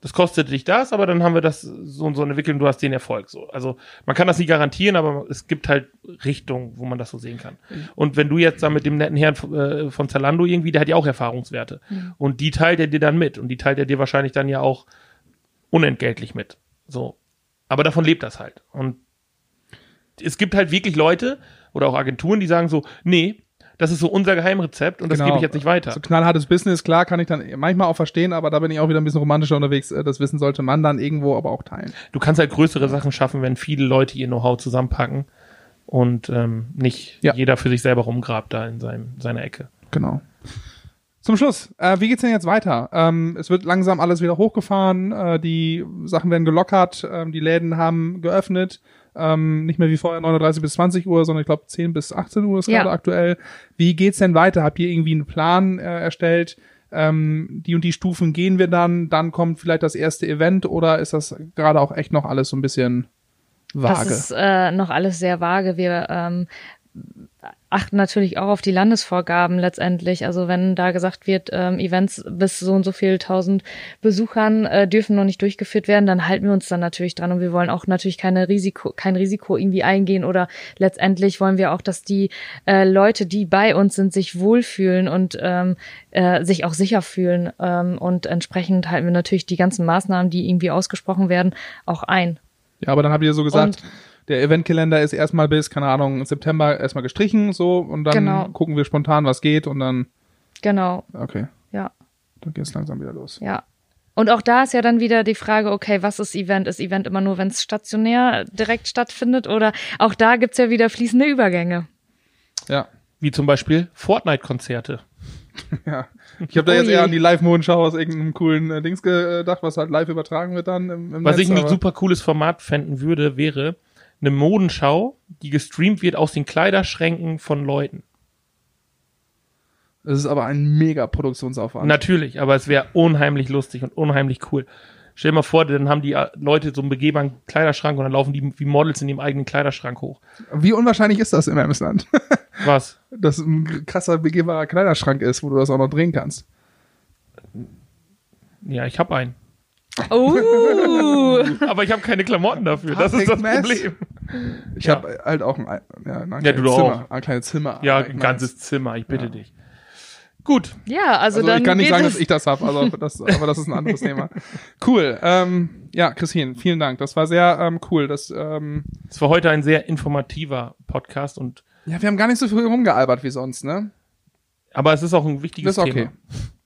S4: Das kostet dich das, aber dann haben wir das so und so entwickelt und du hast den Erfolg. So, also man kann das nie garantieren, aber es gibt halt Richtungen, wo man das so sehen kann. Und wenn du jetzt da mit dem netten Herrn äh, von Zalando irgendwie, der hat ja auch Erfahrungswerte und die teilt er dir dann mit und die teilt er dir wahrscheinlich dann ja auch unentgeltlich mit. So, aber davon lebt das halt. Und es gibt halt wirklich Leute oder auch Agenturen, die sagen so, nee, das ist so unser Geheimrezept und das
S2: Genau.
S4: gebe ich jetzt nicht weiter.
S2: So knallhartes Business, klar, kann ich dann manchmal auch verstehen, aber da bin ich auch wieder ein bisschen romantischer unterwegs. Äh, Das Wissen sollte man dann irgendwo aber auch teilen.
S4: Du kannst halt größere Sachen schaffen, wenn viele Leute ihr Know-how zusammenpacken und ähm, nicht
S2: Ja.
S4: jeder für sich selber rumgrabt da in seinem, seiner Ecke.
S2: Genau. Zum Schluss, äh, wie geht's denn jetzt weiter? Ähm, es wird langsam alles wieder hochgefahren, äh, die Sachen werden gelockert, ähm, die Läden haben geöffnet, ähm, nicht mehr wie vorher 39 bis 20 Uhr, sondern ich glaube 10 bis 18 Uhr ist
S3: Ja.
S2: gerade aktuell. Wie geht's denn weiter? Habt ihr irgendwie einen Plan äh, erstellt? Ähm, die und die Stufen gehen wir dann, dann kommt vielleicht das erste Event oder ist das gerade auch echt noch alles so ein bisschen vage?
S3: Das ist äh, noch alles sehr vage. Wir ähm, achten natürlich auch auf die Landesvorgaben letztendlich. Also wenn da gesagt wird, ähm, Events bis so und so viel tausend Besuchern äh, dürfen noch nicht durchgeführt werden, dann halten wir uns dann natürlich dran und wir wollen auch natürlich keine Risiko, kein Risiko irgendwie eingehen oder letztendlich wollen wir auch, dass die äh, Leute, die bei uns sind, sich wohlfühlen und ähm, äh, sich auch sicher fühlen ähm, und entsprechend halten wir natürlich die ganzen Maßnahmen, die irgendwie ausgesprochen werden, auch ein.
S2: Ja, aber dann habt ihr so gesagt, der Eventkalender ist erstmal bis, keine Ahnung, September erstmal gestrichen, so, und dann
S3: Genau.
S2: gucken wir spontan, was geht, und dann,
S3: Genau,
S2: okay,
S3: ja.
S2: dann geht's langsam wieder los.
S3: Ja. Und auch da ist ja dann wieder die Frage, okay, was ist Event? Ist Event immer nur, wenn es stationär direkt stattfindet? Oder auch da gibt's ja wieder fließende Übergänge.
S2: Ja,
S4: Wie zum Beispiel Fortnite-Konzerte.
S2: ja. Ich habe da
S3: Oh
S2: jetzt
S3: je.
S2: eher an die Live-Modenschau aus irgendeinem coolen äh, Dings gedacht, was halt live übertragen wird dann im, im
S4: Was
S2: Netz,
S4: ich ein super cooles Format fänden würde, wäre eine Modenschau, die gestreamt wird aus den Kleiderschränken von Leuten.
S2: Das ist aber ein mega Produktionsaufwand.
S4: Natürlich, aber es wäre unheimlich lustig und unheimlich cool. Stell dir mal vor, dann haben die äh, Leute so einen begehbaren Kleiderschrank und dann laufen die wie Models in ihrem eigenen Kleiderschrank hoch.
S2: Wie unwahrscheinlich ist das im Emsland?
S4: Was?
S2: dass ein krasser begehbarer Kleiderschrank ist, wo du das auch noch drehen kannst.
S4: Ja, ich habe einen.
S3: Oh,
S4: Aber ich habe keine Klamotten dafür. Das ist das
S2: Mess.
S4: Problem.
S2: Ich
S4: Ja.
S2: habe halt auch ein, ja, ein,
S4: Ja,
S2: kleines
S4: du doch
S2: Zimmer,
S4: auch.
S2: ein kleines Zimmer.
S4: Ja, ein ganzes Zimmer, ich bitte
S2: Ja.
S4: dich. Gut,
S3: Ja, also,
S2: Also
S3: dann
S2: ich kann nicht sagen, dass ich das habe, also das, aber das ist ein anderes Thema. Cool. Ähm, ja, Christine, vielen Dank. Das war sehr ähm, cool. Das, ähm,
S4: es war heute ein sehr informativer Podcast und
S2: ja, wir haben gar nicht so viel rumgealbert wie sonst, ne?
S4: Aber es ist auch ein wichtiges
S2: Das ist okay.
S4: Thema.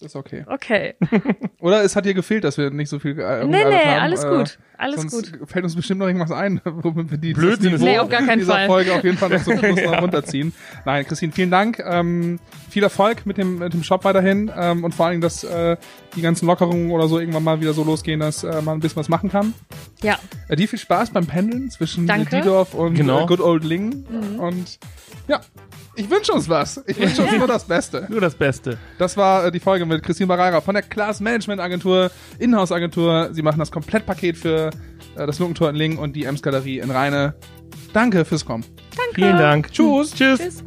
S2: Das ist okay.
S3: Okay.
S2: Oder es hat dir gefehlt, dass wir nicht so viel äh,
S3: Nee, nee,
S2: haben.
S3: alles
S2: Äh,
S3: gut. Alles
S2: Sonst
S3: gut.
S2: fällt uns bestimmt noch irgendwas ein, womit wir die
S4: Blödsinn
S2: Niveau
S3: Nee, auf gar keinen
S2: dieser
S3: Fall.
S2: Folge auf jeden Fall noch zum Schluss noch runterziehen. Nein, Christine, vielen Dank. Ähm, viel Erfolg mit dem, mit dem Shop weiterhin ähm, und vor allen Dingen, dass äh, die ganzen Lockerungen oder so irgendwann mal wieder so losgehen, dass äh, man ein bisschen was machen kann.
S3: Ja,
S2: Äh, dir viel Spaß beim Pendeln zwischen
S3: Danke.
S2: Diedorf und
S4: Genau.
S2: äh, Good Old Lingen. Und ja, ich wünsche uns was. Ich wünsche uns nur das Beste.
S4: Nur das Beste.
S2: Das war äh, die Folge mit Christine Barreira von der Class Management Agentur, Inhouse Agentur. Sie machen das Komplettpaket für äh, das Luckentor in Lingen und die Ems Galerie in Rheine. Danke fürs Kommen.
S3: danke.
S4: Vielen Dank.
S2: Tschüss.
S4: Tschüss.
S3: Tschüss.